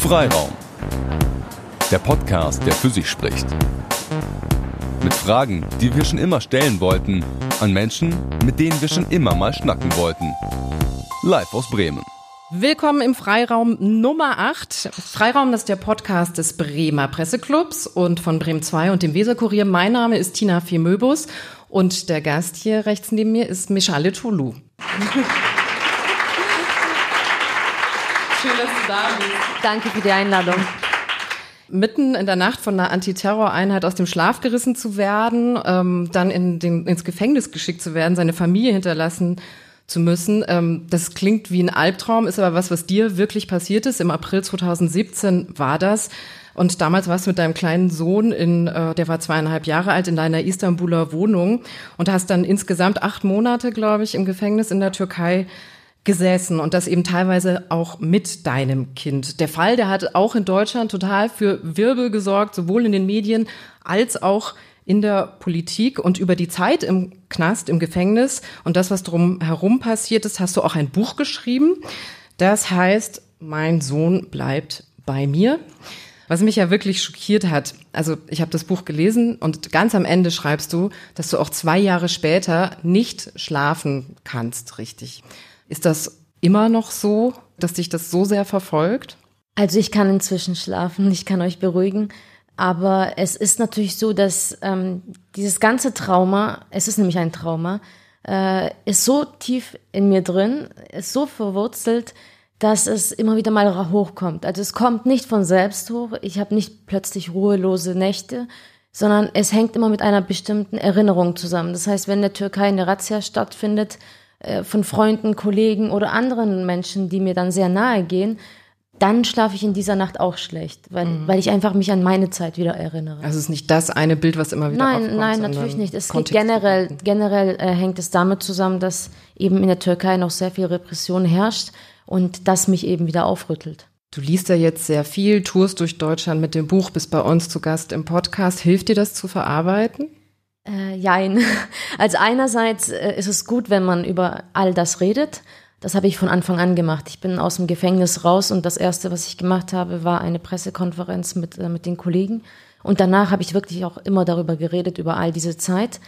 Freiraum. Der Podcast, der für sich spricht. Mit Fragen, die wir schon immer stellen wollten, an Menschen, mit denen wir schon immer mal schnacken wollten. Live aus Bremen. Willkommen im Freiraum Nummer 8. Freiraum das ist der Podcast des Bremer Presseclubs und von Bremen 2 und dem Weserkurier. Mein Name ist Tina Fiemöbus und der Gast hier rechts neben mir ist Michale Toulou. Schön, dass du da bist. Danke für die Einladung. Mitten in der Nacht von einer Antiterroreinheit aus dem Schlaf gerissen zu werden, ähm, dann in den, ins Gefängnis geschickt zu werden, seine Familie hinterlassen zu müssen. Ähm, das klingt wie ein Albtraum, ist aber was, was dir wirklich passiert ist. Im April 2017 war das. Und damals warst du mit deinem kleinen Sohn in, äh, der war zweieinhalb Jahre alt, in deiner Istanbuler Wohnung und hast dann insgesamt acht Monate, glaube ich, im Gefängnis in der Türkei gesessen und das eben teilweise auch mit deinem Kind. Der Fall, der hat auch in Deutschland total für Wirbel gesorgt, sowohl in den Medien als auch in der Politik und über die Zeit im Knast, im Gefängnis und das, was drum herum passiert ist, hast du auch ein Buch geschrieben. Das heißt, mein Sohn bleibt bei mir. Was mich ja wirklich schockiert hat, also ich habe das Buch gelesen und ganz am Ende schreibst du, dass du auch zwei Jahre später nicht schlafen kannst, richtig. Ist das immer noch so, dass dich das so sehr verfolgt? Also ich kann inzwischen schlafen, ich kann euch beruhigen. Aber es ist natürlich so, dass ähm, dieses ganze Trauma, es ist nämlich ein Trauma, äh, ist so tief in mir drin, ist so verwurzelt, dass es immer wieder mal hochkommt. Also es kommt nicht von selbst hoch. Ich habe nicht plötzlich ruhelose Nächte, sondern es hängt immer mit einer bestimmten Erinnerung zusammen. Das heißt, wenn in der Türkei eine Razzia stattfindet, äh, von Freunden, Kollegen oder anderen Menschen, die mir dann sehr nahe gehen, dann schlafe ich in dieser Nacht auch schlecht, weil, mhm. weil ich einfach mich an meine Zeit wieder erinnere. Also es ist nicht das eine Bild, was immer wieder nein, aufkommt. Nein, natürlich nicht. Es geht generell, generell äh, hängt es damit zusammen, dass eben in der Türkei noch sehr viel Repression herrscht und das mich eben wieder aufrüttelt. Du liest ja jetzt sehr viel, tourst durch Deutschland mit dem Buch, bist bei uns zu Gast im Podcast. Hilft dir das zu verarbeiten? Äh, jein. Also einerseits äh, ist es gut, wenn man über all das redet. Das habe ich von Anfang an gemacht. Ich bin aus dem Gefängnis raus und das Erste, was ich gemacht habe, war eine Pressekonferenz mit, äh, mit den Kollegen. Und danach habe ich wirklich auch immer darüber geredet, über all diese Zeit.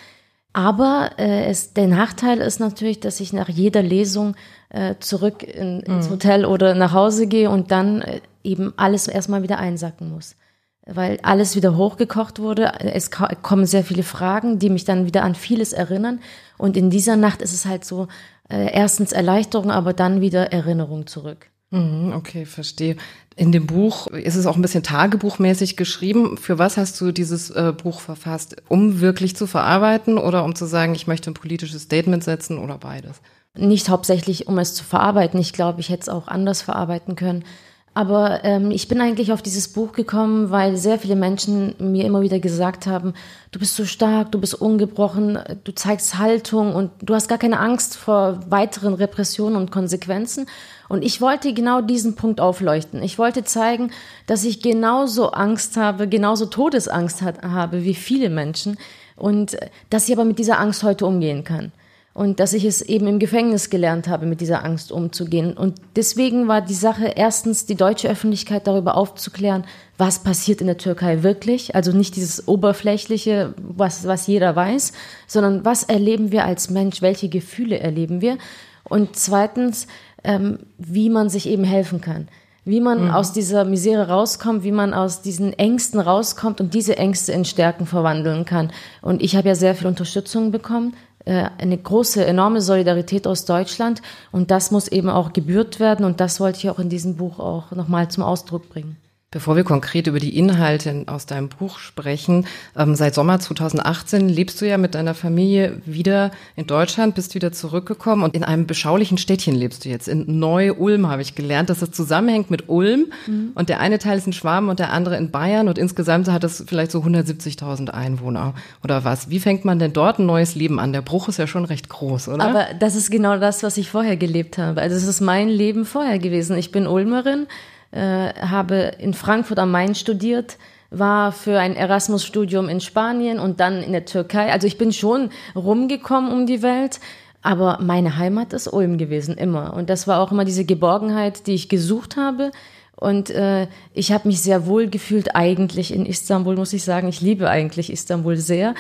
Aber äh, es, der Nachteil ist natürlich, dass ich nach jeder Lesung äh, zurück in, ins mhm. Hotel oder nach Hause gehe und dann äh, eben alles erstmal wieder einsacken muss weil alles wieder hochgekocht wurde. Es kommen sehr viele Fragen, die mich dann wieder an vieles erinnern. Und in dieser Nacht ist es halt so, äh, erstens Erleichterung, aber dann wieder Erinnerung zurück. Mhm, okay, verstehe. In dem Buch ist es auch ein bisschen tagebuchmäßig geschrieben. Für was hast du dieses äh, Buch verfasst? Um wirklich zu verarbeiten oder um zu sagen, ich möchte ein politisches Statement setzen oder beides? Nicht hauptsächlich, um es zu verarbeiten. Ich glaube, ich hätte es auch anders verarbeiten können. Aber ähm, ich bin eigentlich auf dieses Buch gekommen, weil sehr viele Menschen mir immer wieder gesagt haben, du bist so stark, du bist ungebrochen, du zeigst Haltung und du hast gar keine Angst vor weiteren Repressionen und Konsequenzen. Und ich wollte genau diesen Punkt aufleuchten. Ich wollte zeigen, dass ich genauso Angst habe, genauso Todesangst hat, habe wie viele Menschen und dass ich aber mit dieser Angst heute umgehen kann und dass ich es eben im Gefängnis gelernt habe, mit dieser Angst umzugehen. Und deswegen war die Sache erstens, die deutsche Öffentlichkeit darüber aufzuklären, was passiert in der Türkei wirklich. Also nicht dieses oberflächliche, was, was jeder weiß, sondern was erleben wir als Mensch, welche Gefühle erleben wir. Und zweitens, ähm, wie man sich eben helfen kann. Wie man mhm. aus dieser Misere rauskommt, wie man aus diesen Ängsten rauskommt und diese Ängste in Stärken verwandeln kann. Und ich habe ja sehr viel Unterstützung bekommen, eine große, enorme Solidarität aus Deutschland und das muss eben auch gebührt werden und das wollte ich auch in diesem Buch auch nochmal zum Ausdruck bringen. Bevor wir konkret über die Inhalte aus deinem Buch sprechen, ähm, seit Sommer 2018 lebst du ja mit deiner Familie wieder in Deutschland, bist wieder zurückgekommen und in einem beschaulichen Städtchen lebst du jetzt. In Neu-Ulm habe ich gelernt, dass das zusammenhängt mit Ulm mhm. und der eine Teil ist in Schwaben und der andere in Bayern und insgesamt hat es vielleicht so 170.000 Einwohner oder was. Wie fängt man denn dort ein neues Leben an? Der Bruch ist ja schon recht groß, oder? Aber das ist genau das, was ich vorher gelebt habe. Also es ist mein Leben vorher gewesen. Ich bin Ulmerin äh, habe in Frankfurt am Main studiert, war für ein Erasmus-Studium in Spanien und dann in der Türkei. Also ich bin schon rumgekommen um die Welt, aber meine Heimat ist Ulm gewesen, immer. Und das war auch immer diese Geborgenheit, die ich gesucht habe. Und äh, ich habe mich sehr wohl gefühlt eigentlich in Istanbul, muss ich sagen. Ich liebe eigentlich Istanbul sehr.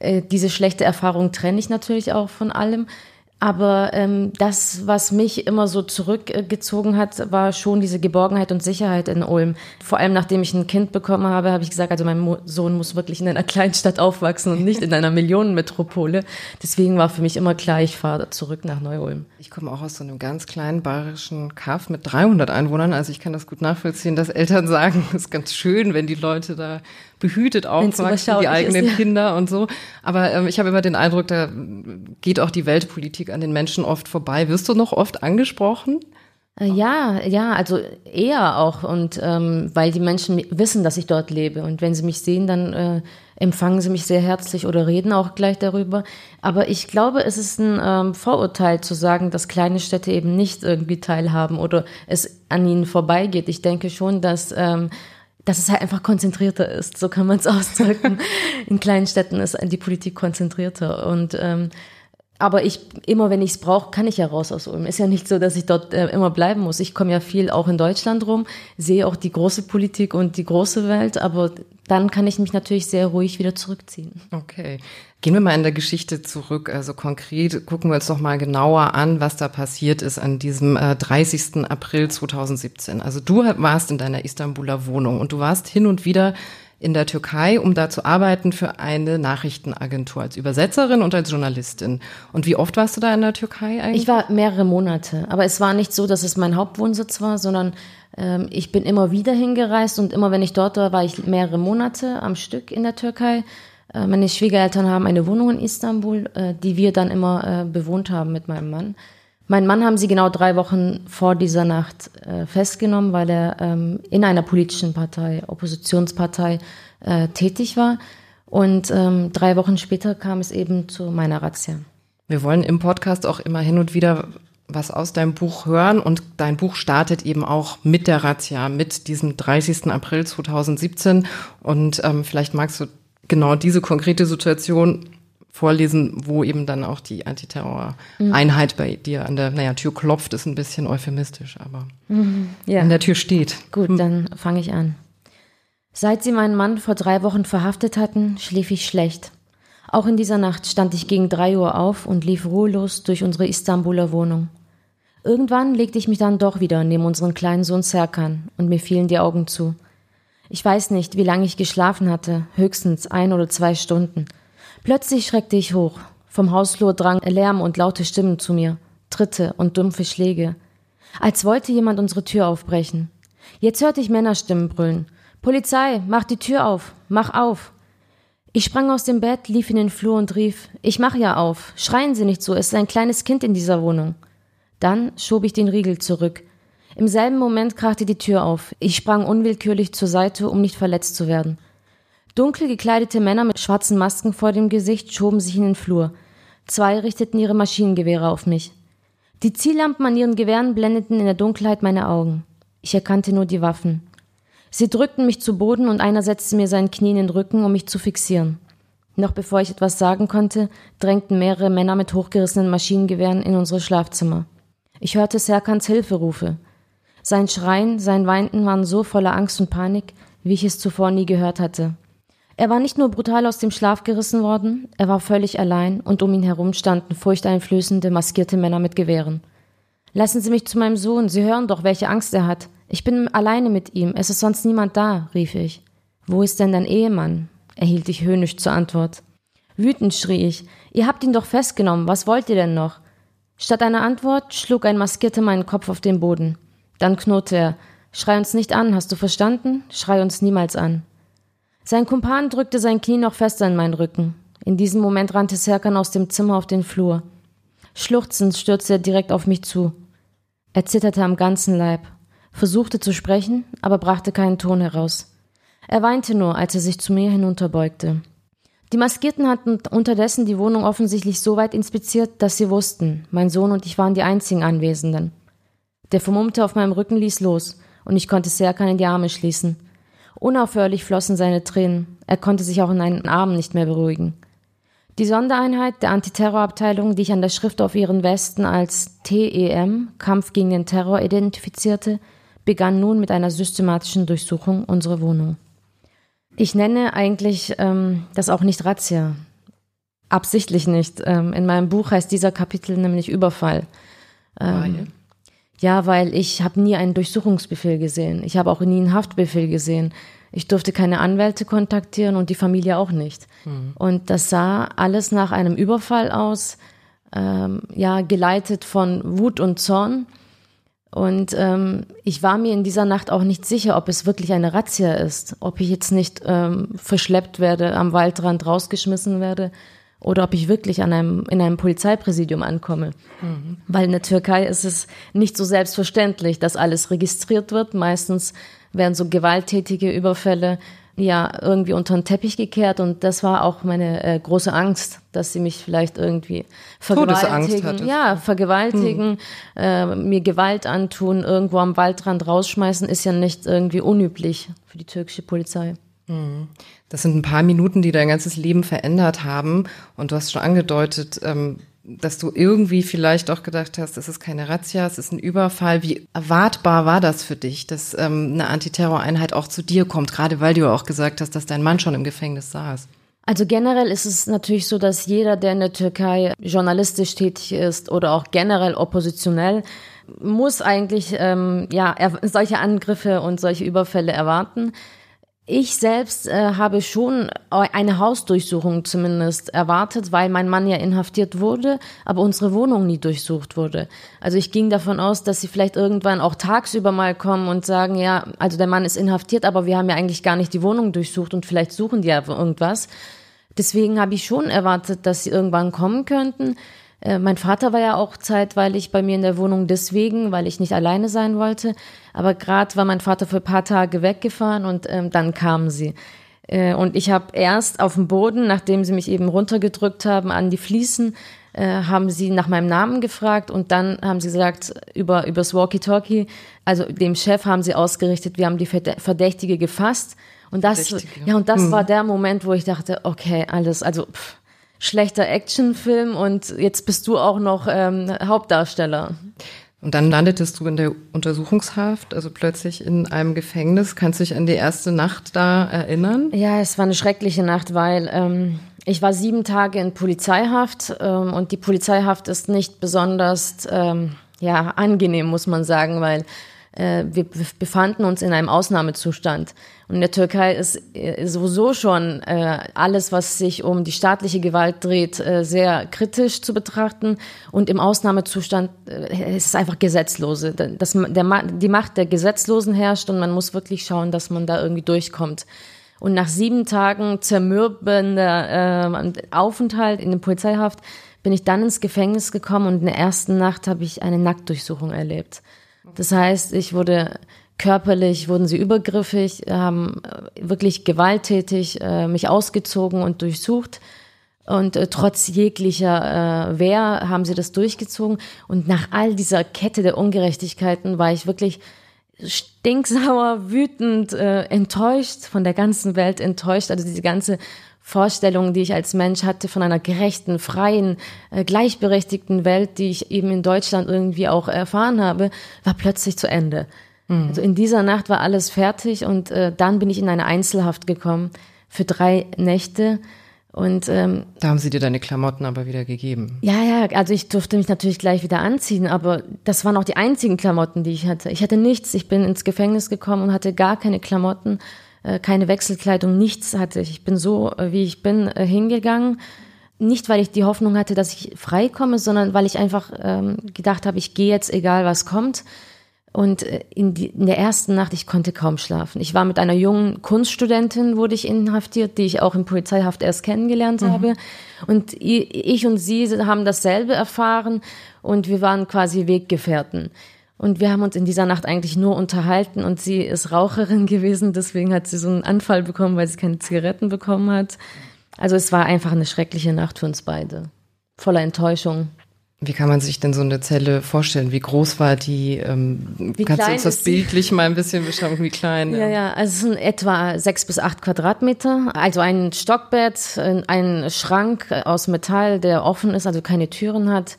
Äh, diese schlechte Erfahrung trenne ich natürlich auch von allem. Aber ähm, das, was mich immer so zurückgezogen hat, war schon diese Geborgenheit und Sicherheit in Ulm. Vor allem nachdem ich ein Kind bekommen habe, habe ich gesagt, also mein Mo Sohn muss wirklich in einer Kleinstadt aufwachsen und nicht in einer Millionenmetropole. Deswegen war für mich immer klar, ich fahre zurück nach Neu-Ulm. Ich komme auch aus so einem ganz kleinen bayerischen Kaff mit 300 Einwohnern. Also ich kann das gut nachvollziehen, dass Eltern sagen, es ist ganz schön, wenn die Leute da behütet aufwachsen, die eigenen ist, ja. Kinder und so. Aber ähm, ich habe immer den Eindruck, da geht auch die Weltpolitik an den Menschen oft vorbei. Wirst du noch oft angesprochen? Äh, ja, ja, also eher auch und ähm, weil die Menschen wissen, dass ich dort lebe und wenn sie mich sehen, dann äh, empfangen sie mich sehr herzlich oder reden auch gleich darüber. Aber ich glaube, es ist ein ähm, Vorurteil zu sagen, dass kleine Städte eben nicht irgendwie teilhaben oder es an ihnen vorbeigeht. Ich denke schon, dass ähm, dass es halt einfach konzentrierter ist. So kann man es ausdrücken. In kleinen Städten ist die Politik konzentrierter. Und ähm, aber ich, immer wenn ich es brauche, kann ich ja raus aus Ulm. Ist ja nicht so, dass ich dort äh, immer bleiben muss. Ich komme ja viel auch in Deutschland rum, sehe auch die große Politik und die große Welt, aber dann kann ich mich natürlich sehr ruhig wieder zurückziehen. Okay. Gehen wir mal in der Geschichte zurück. Also konkret gucken wir uns doch mal genauer an, was da passiert ist an diesem äh, 30. April 2017. Also du warst in deiner Istanbuler Wohnung und du warst hin und wieder in der Türkei, um da zu arbeiten für eine Nachrichtenagentur als Übersetzerin und als Journalistin. Und wie oft warst du da in der Türkei eigentlich? Ich war mehrere Monate, aber es war nicht so, dass es mein Hauptwohnsitz war, sondern ich bin immer wieder hingereist und immer wenn ich dort war, war ich mehrere Monate am Stück in der Türkei. Äh, meine Schwiegereltern haben eine Wohnung in Istanbul, äh, die wir dann immer äh, bewohnt haben mit meinem Mann. Mein Mann haben sie genau drei Wochen vor dieser Nacht festgenommen, weil er ähm, in einer politischen Partei, Oppositionspartei, tätig war. Und ähm, drei Wochen später kam es eben zu meiner Razzia. Wir wollen im Podcast auch immer hin und wieder was aus deinem Buch hören und dein Buch startet eben auch mit der Razzia, mit diesem 30. April 2017 und ähm, vielleicht magst du genau diese konkrete Situation vorlesen, wo eben dann auch die Antiterror-Einheit mhm. bei dir an der naja, Tür klopft, ist ein bisschen euphemistisch, aber mhm, ja. an der Tür steht. Gut, hm. dann fange ich an. Seit sie meinen Mann vor drei Wochen verhaftet hatten, schlief ich schlecht. Auch in dieser Nacht stand ich gegen drei Uhr auf und lief ruhelos durch unsere Istanbuler Wohnung. Irgendwann legte ich mich dann doch wieder neben unseren kleinen Sohn Serkan und mir fielen die Augen zu. Ich weiß nicht, wie lange ich geschlafen hatte, höchstens ein oder zwei Stunden. Plötzlich schreckte ich hoch. Vom Hausflur drang Lärm und laute Stimmen zu mir, Tritte und dumpfe Schläge. Als wollte jemand unsere Tür aufbrechen. Jetzt hörte ich Männerstimmen brüllen. Polizei, mach die Tür auf, mach auf. Ich sprang aus dem Bett, lief in den Flur und rief, ich mach ja auf, schreien Sie nicht so, es ist ein kleines Kind in dieser Wohnung. Dann schob ich den Riegel zurück. Im selben Moment krachte die Tür auf. Ich sprang unwillkürlich zur Seite, um nicht verletzt zu werden. Dunkel gekleidete Männer mit schwarzen Masken vor dem Gesicht schoben sich in den Flur. Zwei richteten ihre Maschinengewehre auf mich. Die Ziellampen an ihren Gewehren blendeten in der Dunkelheit meine Augen. Ich erkannte nur die Waffen. Sie drückten mich zu Boden und einer setzte mir sein Knie in den Rücken, um mich zu fixieren. Noch bevor ich etwas sagen konnte, drängten mehrere Männer mit hochgerissenen Maschinengewehren in unsere Schlafzimmer. Ich hörte Serkans Hilferufe. Sein Schreien, sein Weinten waren so voller Angst und Panik, wie ich es zuvor nie gehört hatte. Er war nicht nur brutal aus dem Schlaf gerissen worden, er war völlig allein und um ihn herum standen furchteinflößende, maskierte Männer mit Gewehren. Lassen Sie mich zu meinem Sohn, Sie hören doch, welche Angst er hat. Ich bin alleine mit ihm, es ist sonst niemand da, rief ich. Wo ist denn dein Ehemann? erhielt ich höhnisch zur Antwort. Wütend schrie ich. Ihr habt ihn doch festgenommen, was wollt ihr denn noch? Statt einer Antwort schlug ein Maskierter meinen Kopf auf den Boden. Dann knurrte er. Schrei uns nicht an, hast du verstanden? Schrei uns niemals an. Sein Kumpan drückte sein Knie noch fester in meinen Rücken. In diesem Moment rannte Serkan aus dem Zimmer auf den Flur. Schluchzend stürzte er direkt auf mich zu. Er zitterte am ganzen Leib, versuchte zu sprechen, aber brachte keinen Ton heraus. Er weinte nur, als er sich zu mir hinunterbeugte. Die Maskierten hatten unterdessen die Wohnung offensichtlich so weit inspiziert, dass sie wussten, mein Sohn und ich waren die einzigen Anwesenden. Der Vermummte auf meinem Rücken ließ los, und ich konnte Serkan in die Arme schließen. Unaufhörlich flossen seine Tränen. Er konnte sich auch in einen Arm nicht mehr beruhigen. Die Sondereinheit der Antiterrorabteilung, die ich an der Schrift auf ihren Westen als TEM, Kampf gegen den Terror, identifizierte, begann nun mit einer systematischen Durchsuchung unserer Wohnung. Ich nenne eigentlich ähm, das auch nicht Razzia. Absichtlich nicht. Ähm, in meinem Buch heißt dieser Kapitel nämlich Überfall. Ähm, ja, weil ich habe nie einen Durchsuchungsbefehl gesehen. Ich habe auch nie einen Haftbefehl gesehen. Ich durfte keine Anwälte kontaktieren und die Familie auch nicht. Mhm. Und das sah alles nach einem Überfall aus, ähm, ja, geleitet von Wut und Zorn. Und ähm, ich war mir in dieser Nacht auch nicht sicher, ob es wirklich eine Razzia ist, ob ich jetzt nicht ähm, verschleppt werde, am Waldrand rausgeschmissen werde oder ob ich wirklich an einem, in einem Polizeipräsidium ankomme. Mhm. Weil in der Türkei ist es nicht so selbstverständlich, dass alles registriert wird. Meistens werden so gewalttätige Überfälle ja irgendwie unter den Teppich gekehrt und das war auch meine äh, große Angst, dass sie mich vielleicht irgendwie vergewaltigen, ja, vergewaltigen, hm. äh, mir Gewalt antun, irgendwo am Waldrand rausschmeißen, ist ja nicht irgendwie unüblich für die türkische Polizei. Hm. Das sind ein paar Minuten, die dein ganzes Leben verändert haben und du hast schon angedeutet, ähm, dass du irgendwie vielleicht auch gedacht hast, es ist keine Razzia, es ist ein Überfall. Wie erwartbar war das für dich, dass ähm, eine Antiterroreinheit auch zu dir kommt, gerade weil du auch gesagt hast, dass dein Mann schon im Gefängnis saß? Also generell ist es natürlich so, dass jeder, der in der Türkei journalistisch tätig ist oder auch generell oppositionell, muss eigentlich ähm, ja solche Angriffe und solche Überfälle erwarten. Ich selbst äh, habe schon eine Hausdurchsuchung zumindest erwartet, weil mein Mann ja inhaftiert wurde, aber unsere Wohnung nie durchsucht wurde. Also ich ging davon aus, dass sie vielleicht irgendwann auch tagsüber mal kommen und sagen, ja, also der Mann ist inhaftiert, aber wir haben ja eigentlich gar nicht die Wohnung durchsucht und vielleicht suchen die ja irgendwas. Deswegen habe ich schon erwartet, dass sie irgendwann kommen könnten. Äh, mein Vater war ja auch zeitweilig bei mir in der Wohnung deswegen, weil ich nicht alleine sein wollte. Aber gerade war mein Vater für ein paar Tage weggefahren und ähm, dann kamen sie. Äh, und ich habe erst auf dem Boden, nachdem sie mich eben runtergedrückt haben an die Fliesen, äh, haben sie nach meinem Namen gefragt und dann haben sie gesagt über übers Walkie-Talkie, also dem Chef haben sie ausgerichtet, wir haben die Verdächtige gefasst und das ja und das hm. war der Moment, wo ich dachte, okay, alles, also pff, schlechter Actionfilm und jetzt bist du auch noch ähm, Hauptdarsteller. Und dann landetest du in der Untersuchungshaft, also plötzlich in einem Gefängnis. Kannst du dich an die erste Nacht da erinnern? Ja, es war eine schreckliche Nacht, weil ähm, ich war sieben Tage in Polizeihaft ähm, und die Polizeihaft ist nicht besonders ähm, ja, angenehm, muss man sagen, weil wir befanden uns in einem Ausnahmezustand. Und in der Türkei ist äh, sowieso schon äh, alles, was sich um die staatliche Gewalt dreht, äh, sehr kritisch zu betrachten. Und im Ausnahmezustand äh, ist es einfach Gesetzlose. Dass der, die Macht der Gesetzlosen herrscht und man muss wirklich schauen, dass man da irgendwie durchkommt. Und nach sieben Tagen zermürbender äh, Aufenthalt in der Polizeihaft bin ich dann ins Gefängnis gekommen und in der ersten Nacht habe ich eine Nacktdurchsuchung erlebt. Das heißt, ich wurde körperlich, wurden sie übergriffig, haben äh, wirklich gewalttätig äh, mich ausgezogen und durchsucht. Und äh, trotz jeglicher äh, Wehr haben sie das durchgezogen. Und nach all dieser Kette der Ungerechtigkeiten war ich wirklich stinksauer, wütend, äh, enttäuscht, von der ganzen Welt enttäuscht. Also diese ganze Vorstellungen, die ich als Mensch hatte von einer gerechten, freien, äh, gleichberechtigten Welt, die ich eben in Deutschland irgendwie auch erfahren habe, war plötzlich zu Ende. Mhm. Also in dieser Nacht war alles fertig und äh, dann bin ich in eine Einzelhaft gekommen für drei Nächte. Und ähm, da haben sie dir deine Klamotten aber wieder gegeben. Ja, ja, also ich durfte mich natürlich gleich wieder anziehen, aber das waren auch die einzigen Klamotten, die ich hatte. Ich hatte nichts. Ich bin ins Gefängnis gekommen und hatte gar keine Klamotten. Äh, keine Wechselkleidung, nichts hatte ich. Ich bin so, äh, wie ich bin, äh, hingegangen. Nicht, weil ich die Hoffnung hatte, dass ich freikomme, sondern weil ich einfach ähm, gedacht habe, ich gehe jetzt, egal was kommt. Und in, die, in der ersten Nacht, ich konnte kaum schlafen. Ich war mit einer jungen Kunststudentin, wurde ich inhaftiert, die ich auch in Polizeihaft erst kennengelernt mhm. habe. Und ich und sie haben dasselbe erfahren und wir waren quasi Weggefährten. Und wir haben uns in dieser Nacht eigentlich nur unterhalten und sie ist Raucherin gewesen, deswegen hat sie so einen Anfall bekommen, weil sie keine Zigaretten bekommen hat. Also es war einfach eine schreckliche Nacht für uns beide. Voller Enttäuschung. Wie kann man sich denn so eine Zelle vorstellen? Wie groß war die? Ähm, wie kannst du uns das bildlich mal ein bisschen beschreiben, wie klein? Ja, ja, also es sind etwa sechs bis acht Quadratmeter. Also ein Stockbett, ein Schrank aus Metall, der offen ist, also keine Türen hat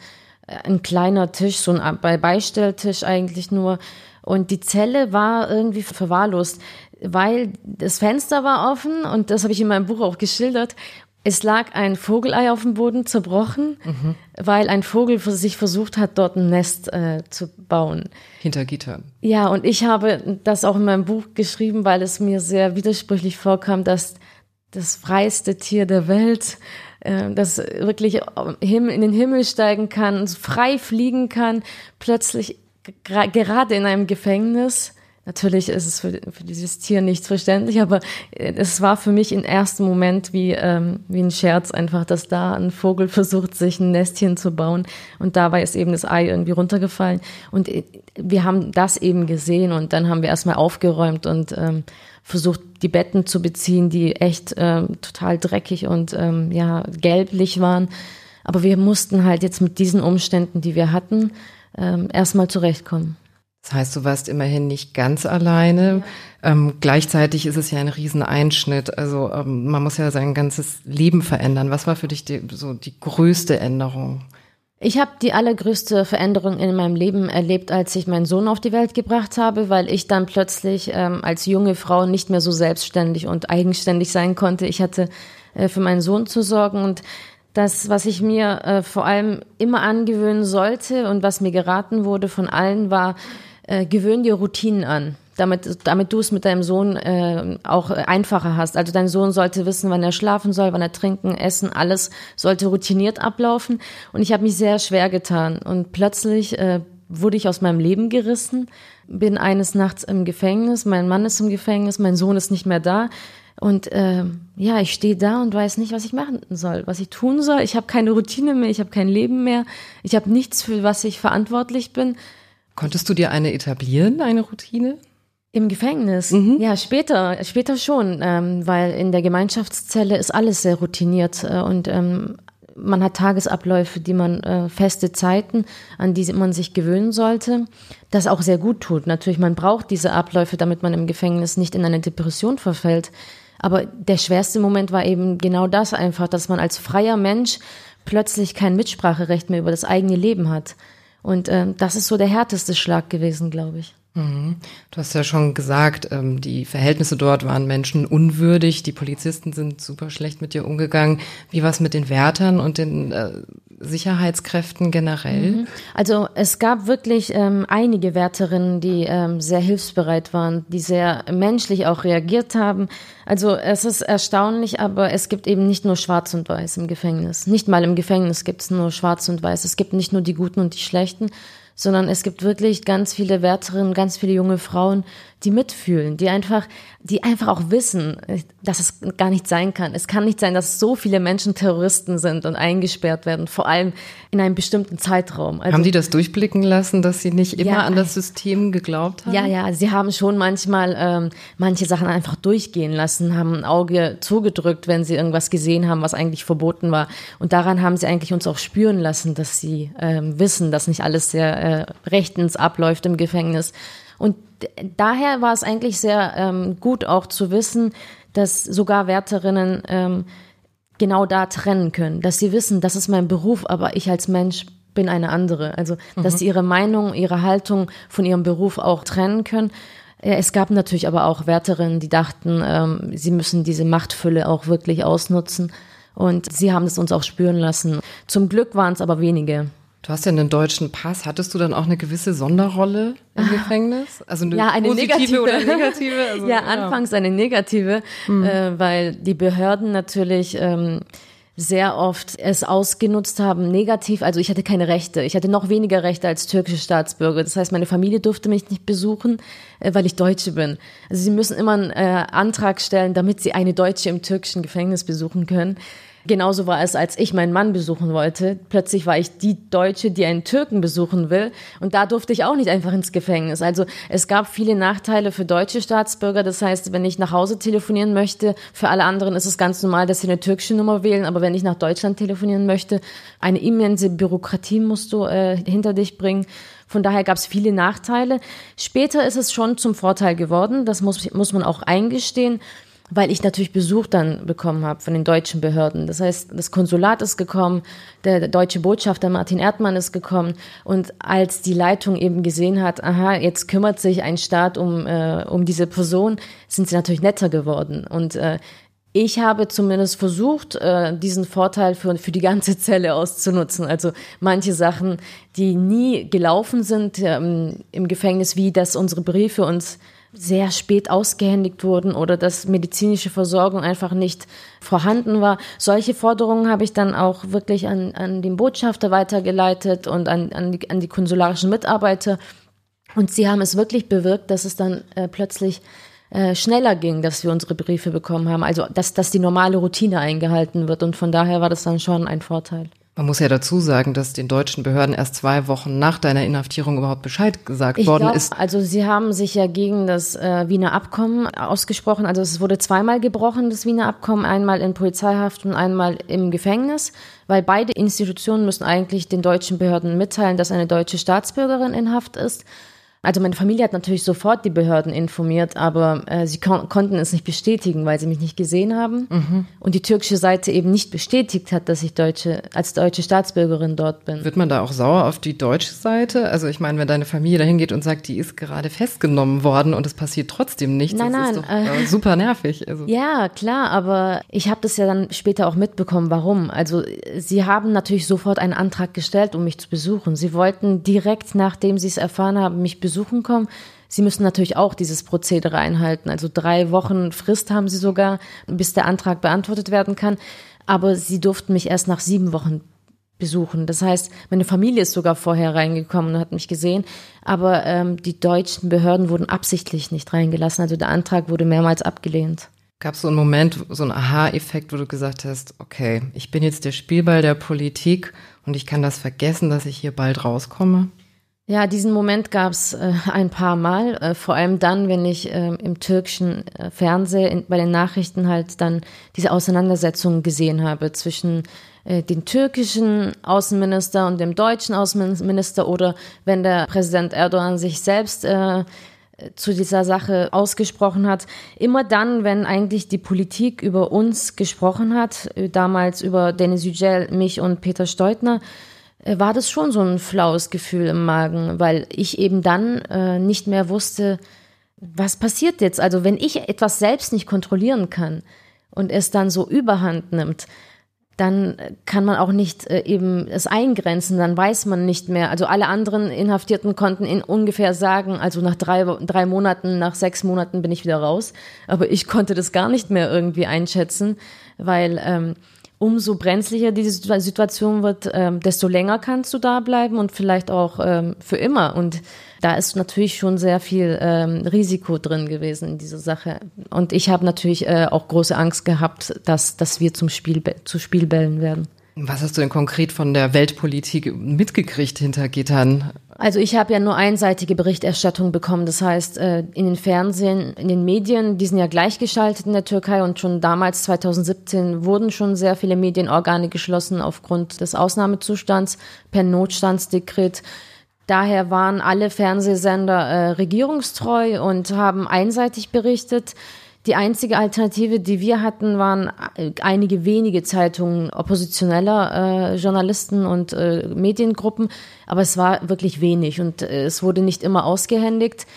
ein kleiner Tisch, so ein Beistelltisch eigentlich nur. Und die Zelle war irgendwie verwahrlost, weil das Fenster war offen und das habe ich in meinem Buch auch geschildert. Es lag ein Vogelei auf dem Boden zerbrochen, mhm. Weil ein Vogel sich versucht hat, dort ein Nest äh, zu bauen. Hinter Gittern. Ja, und ich habe das auch in meinem Buch geschrieben, weil es mir sehr widersprüchlich vorkam, dass das freiste Tier der Welt, äh, das wirklich in den Himmel steigen kann, frei fliegen kann, plötzlich gerade in einem Gefängnis Natürlich ist es für, für, dieses Tier nicht verständlich, aber äh, es war für mich im ersten Moment wie, ähm, wie ein Scherz einfach, dass da ein Vogel versucht, sich ein Nestchen zu bauen und dabei ist eben das Ei irgendwie runtergefallen und äh, wir haben das eben gesehen und dann haben wir erstmal aufgeräumt und ähm, versucht, die Betten zu beziehen, die echt ähm, total dreckig und ähm, ja gelblich waren. Aber wir mussten halt jetzt mit diesen Umständen, die wir hatten, ähm, erstmal zurechtkommen. Das heißt, du warst immerhin nicht ganz alleine. Ja. Ähm, gleichzeitig ist es ja ein Rieseneinschnitt. Also ähm, man muss ja sein ganzes Leben verändern. Was war für dich die, so die größte Änderung? Ich habe die allergrößte Veränderung in meinem Leben erlebt, als ich meinen Sohn auf die Welt gebracht habe, weil ich dann plötzlich ähm, als junge Frau nicht mehr so selbstständig und eigenständig sein konnte. Ich hatte äh, für meinen Sohn zu sorgen und das, was ich mir äh, vor allem immer angewöhnen sollte und was mir geraten wurde von allen, war, äh, gewöhn dir Routinen an, damit, damit du es mit deinem Sohn äh, auch einfacher hast. Also dein Sohn sollte wissen, wann er schlafen soll, wann er trinken, essen, alles sollte routiniert ablaufen. Und ich habe mich sehr schwer getan. Und plötzlich äh, wurde ich aus meinem Leben gerissen, bin eines Nachts im Gefängnis, mein Mann ist im Gefängnis, mein Sohn ist nicht mehr da. Und äh, ja, ich stehe da und weiß nicht, was ich machen soll, was ich tun soll. Ich habe keine Routine mehr, ich habe kein Leben mehr, ich habe nichts, für was ich verantwortlich bin. Konntest du dir eine etablieren, eine Routine? Im Gefängnis? Mhm. Ja, später, später schon, ähm, weil in der Gemeinschaftszelle ist alles sehr routiniert äh, und ähm, man hat Tagesabläufe, die man äh, feste Zeiten, an die man sich gewöhnen sollte, das auch sehr gut tut. Natürlich, man braucht diese Abläufe, damit man im Gefängnis nicht in eine Depression verfällt. Aber der schwerste Moment war eben genau das einfach, dass man als freier Mensch plötzlich kein Mitspracherecht mehr über das eigene Leben hat. Und ähm, das ist so der härteste Schlag gewesen, glaube ich. Mhm. Du hast ja schon gesagt, ähm, die Verhältnisse dort waren menschenunwürdig, die Polizisten sind super schlecht mit dir umgegangen. Wie war es mit den Wärtern und den äh, Sicherheitskräften generell? Mhm. Also es gab wirklich ähm, einige Wärterinnen, die ähm, sehr hilfsbereit waren, die sehr menschlich auch reagiert haben. Also es ist erstaunlich, aber es gibt eben nicht nur Schwarz und Weiß im Gefängnis. Nicht mal im Gefängnis gibt es nur Schwarz und Weiß. Es gibt nicht nur die Guten und die Schlechten, sondern es gibt wirklich ganz viele Wärterinnen, ganz viele junge Frauen, die mitfühlen, die einfach, die einfach auch wissen, dass es gar nicht sein kann. Es kann nicht sein, dass so viele Menschen Terroristen sind und eingesperrt werden, vor allem in einem bestimmten Zeitraum. Also, haben die das durchblicken lassen, dass sie nicht immer ja, an das System geglaubt haben? Ja, ja, sie haben schon manchmal ähm, manche Sachen einfach durchgehen lassen, haben ein Auge zugedrückt, wenn sie irgendwas gesehen haben, was eigentlich verboten war. Und daran haben sie eigentlich uns auch spüren lassen, dass sie ähm, wissen, dass nicht alles sehr äh, rechtens abläuft im Gefängnis. Und daher war es eigentlich sehr ähm, gut auch zu wissen, dass sogar Wärterinnen ähm, genau da trennen können, dass sie wissen, das ist mein Beruf, aber ich als Mensch bin eine andere. Also, dass mhm. sie ihre Meinung, ihre Haltung von ihrem Beruf auch trennen können. Es gab natürlich aber auch Wärterinnen, die dachten, ähm, sie müssen diese Machtfülle auch wirklich ausnutzen. Und sie haben es uns auch spüren lassen. Zum Glück waren es aber wenige. Du hast ja einen deutschen Pass. Hattest du dann auch eine gewisse Sonderrolle im ah. Gefängnis? Also eine, ja, eine positive negative. oder negative? Also, ja, anfangs eine negative, mhm. äh, weil die Behörden natürlich ähm, sehr oft es ausgenutzt haben, negativ. Also ich hatte keine Rechte. Ich hatte noch weniger Rechte als türkische Staatsbürger. Das heißt, meine Familie durfte mich nicht besuchen, äh, weil ich Deutsche bin. Also sie müssen immer einen äh, Antrag stellen, damit sie eine Deutsche im türkischen Gefängnis besuchen können. Genauso war es, als ich meinen Mann besuchen wollte. Plötzlich war ich die Deutsche, die einen Türken besuchen will. Und da durfte ich auch nicht einfach ins Gefängnis. Also es gab viele Nachteile für deutsche Staatsbürger. Das heißt, wenn ich nach Hause telefonieren möchte, für alle anderen ist es ganz normal, dass sie eine türkische Nummer wählen. Aber wenn ich nach Deutschland telefonieren möchte, eine immense Bürokratie musst du äh, hinter dich bringen. Von daher gab es viele Nachteile. Später ist es schon zum Vorteil geworden. Das muss, muss man auch eingestehen. Weil ich natürlich Besuch dann bekommen habe von den deutschen Behörden. Das heißt, das Konsulat ist gekommen, der deutsche Botschafter Martin Erdmann ist gekommen und als die Leitung eben gesehen hat, aha, jetzt kümmert sich ein Staat um, äh, um diese Person, sind sie natürlich netter geworden und äh, ich habe zumindest versucht, äh, diesen Vorteil für, für die ganze Zelle auszunutzen. Also manche Sachen, die nie gelaufen sind ähm, im Gefängnis, wie dass unsere Briefe uns sehr spät ausgehändigt wurden oder dass medizinische Versorgung einfach nicht vorhanden war. Solche Forderungen habe ich dann auch wirklich an, an den Botschafter weitergeleitet und an, an, die, an die konsularischen Mitarbeiter. Und sie haben es wirklich bewirkt, dass es dann äh, plötzlich äh, schneller ging, dass wir unsere Briefe bekommen haben. Also, dass, dass die normale Routine eingehalten wird. Und von daher war das dann schon ein Vorteil. Man muss ja dazu sagen, dass den deutschen Behörden erst zwei Wochen nach deiner Inhaftierung überhaupt Bescheid gesagt ich worden glaub, ist. Also sie haben sich ja gegen das äh, Wiener Abkommen ausgesprochen. Also es wurde zweimal gebrochen, das Wiener Abkommen, einmal in Polizeihaft und einmal im Gefängnis, weil beide Institutionen müssen eigentlich den deutschen Behörden mitteilen, dass eine deutsche Staatsbürgerin in Haft ist. Also meine Familie hat natürlich sofort die Behörden informiert, aber äh, sie kon konnten es nicht bestätigen, weil sie mich nicht gesehen haben. Mhm. Und die türkische Seite eben nicht bestätigt hat, dass ich deutsche, als deutsche Staatsbürgerin dort bin. Wird man da auch sauer auf die deutsche Seite? Also ich meine, wenn deine Familie dahin geht und sagt, die ist gerade festgenommen worden und es passiert trotzdem nichts, nein, das nein, ist doch äh, super nervig. Also. Ja, klar, aber ich habe das ja dann später auch mitbekommen, warum. Also sie haben natürlich sofort einen Antrag gestellt, um mich zu besuchen. Sie wollten direkt, nachdem sie es erfahren haben, mich besuchen besuchen kommen. Sie müssen natürlich auch dieses Prozedere einhalten. Also drei Wochen Frist haben sie sogar, bis der Antrag beantwortet werden kann. Aber sie durften mich erst nach sieben Wochen besuchen. Das heißt, meine Familie ist sogar vorher reingekommen und hat mich gesehen. Aber ähm, die deutschen Behörden wurden absichtlich nicht reingelassen. Also der Antrag wurde mehrmals abgelehnt. Gab es so einen Moment, so einen Aha-Effekt, wo du gesagt hast, okay, ich bin jetzt der Spielball der Politik und ich kann das vergessen, dass ich hier bald rauskomme? Ja, diesen Moment gab es äh, ein paar Mal, äh, vor allem dann, wenn ich äh, im türkischen äh, Fernsehen bei den Nachrichten halt dann diese Auseinandersetzung gesehen habe zwischen äh, den türkischen Außenminister und dem deutschen Außenminister oder wenn der Präsident Erdogan sich selbst äh, zu dieser Sache ausgesprochen hat. Immer dann, wenn eigentlich die Politik über uns gesprochen hat, damals über Denis Yücel, mich und Peter Steutner, war das schon so ein flaues Gefühl im Magen, weil ich eben dann äh, nicht mehr wusste, was passiert jetzt. Also wenn ich etwas selbst nicht kontrollieren kann und es dann so überhand nimmt, dann kann man auch nicht äh, eben es eingrenzen, dann weiß man nicht mehr. Also alle anderen Inhaftierten konnten in ungefähr sagen, also nach drei, drei Monaten, nach sechs Monaten bin ich wieder raus. Aber ich konnte das gar nicht mehr irgendwie einschätzen, weil ähm, umso brenzlicher diese Situation wird, ähm, desto länger kannst du da bleiben und vielleicht auch ähm, für immer. Und da ist natürlich schon sehr viel ähm, Risiko drin gewesen in dieser Sache. Und ich habe natürlich äh, auch große Angst gehabt, dass, dass wir zum Spiel, zu Spielbällen werden. Was hast du denn konkret von der Weltpolitik mitgekriegt hinter Gittern? Also ich habe ja nur einseitige Berichterstattung bekommen. Das heißt, äh, in den Fernsehen, in den Medien, die sind ja gleichgeschaltet in der Türkei und schon damals 2017 wurden schon sehr viele Medienorgane geschlossen aufgrund des Ausnahmezustands per Notstandsdekret. Daher waren alle Fernsehsender äh, regierungstreu und haben einseitig berichtet. Die einzige Alternative, die wir hatten, waren äh, einige wenige Zeitungen oppositioneller äh, Journalisten und äh, Mediengruppen, aber es war wirklich wenig und äh, es wurde nicht immer ausgehändigt.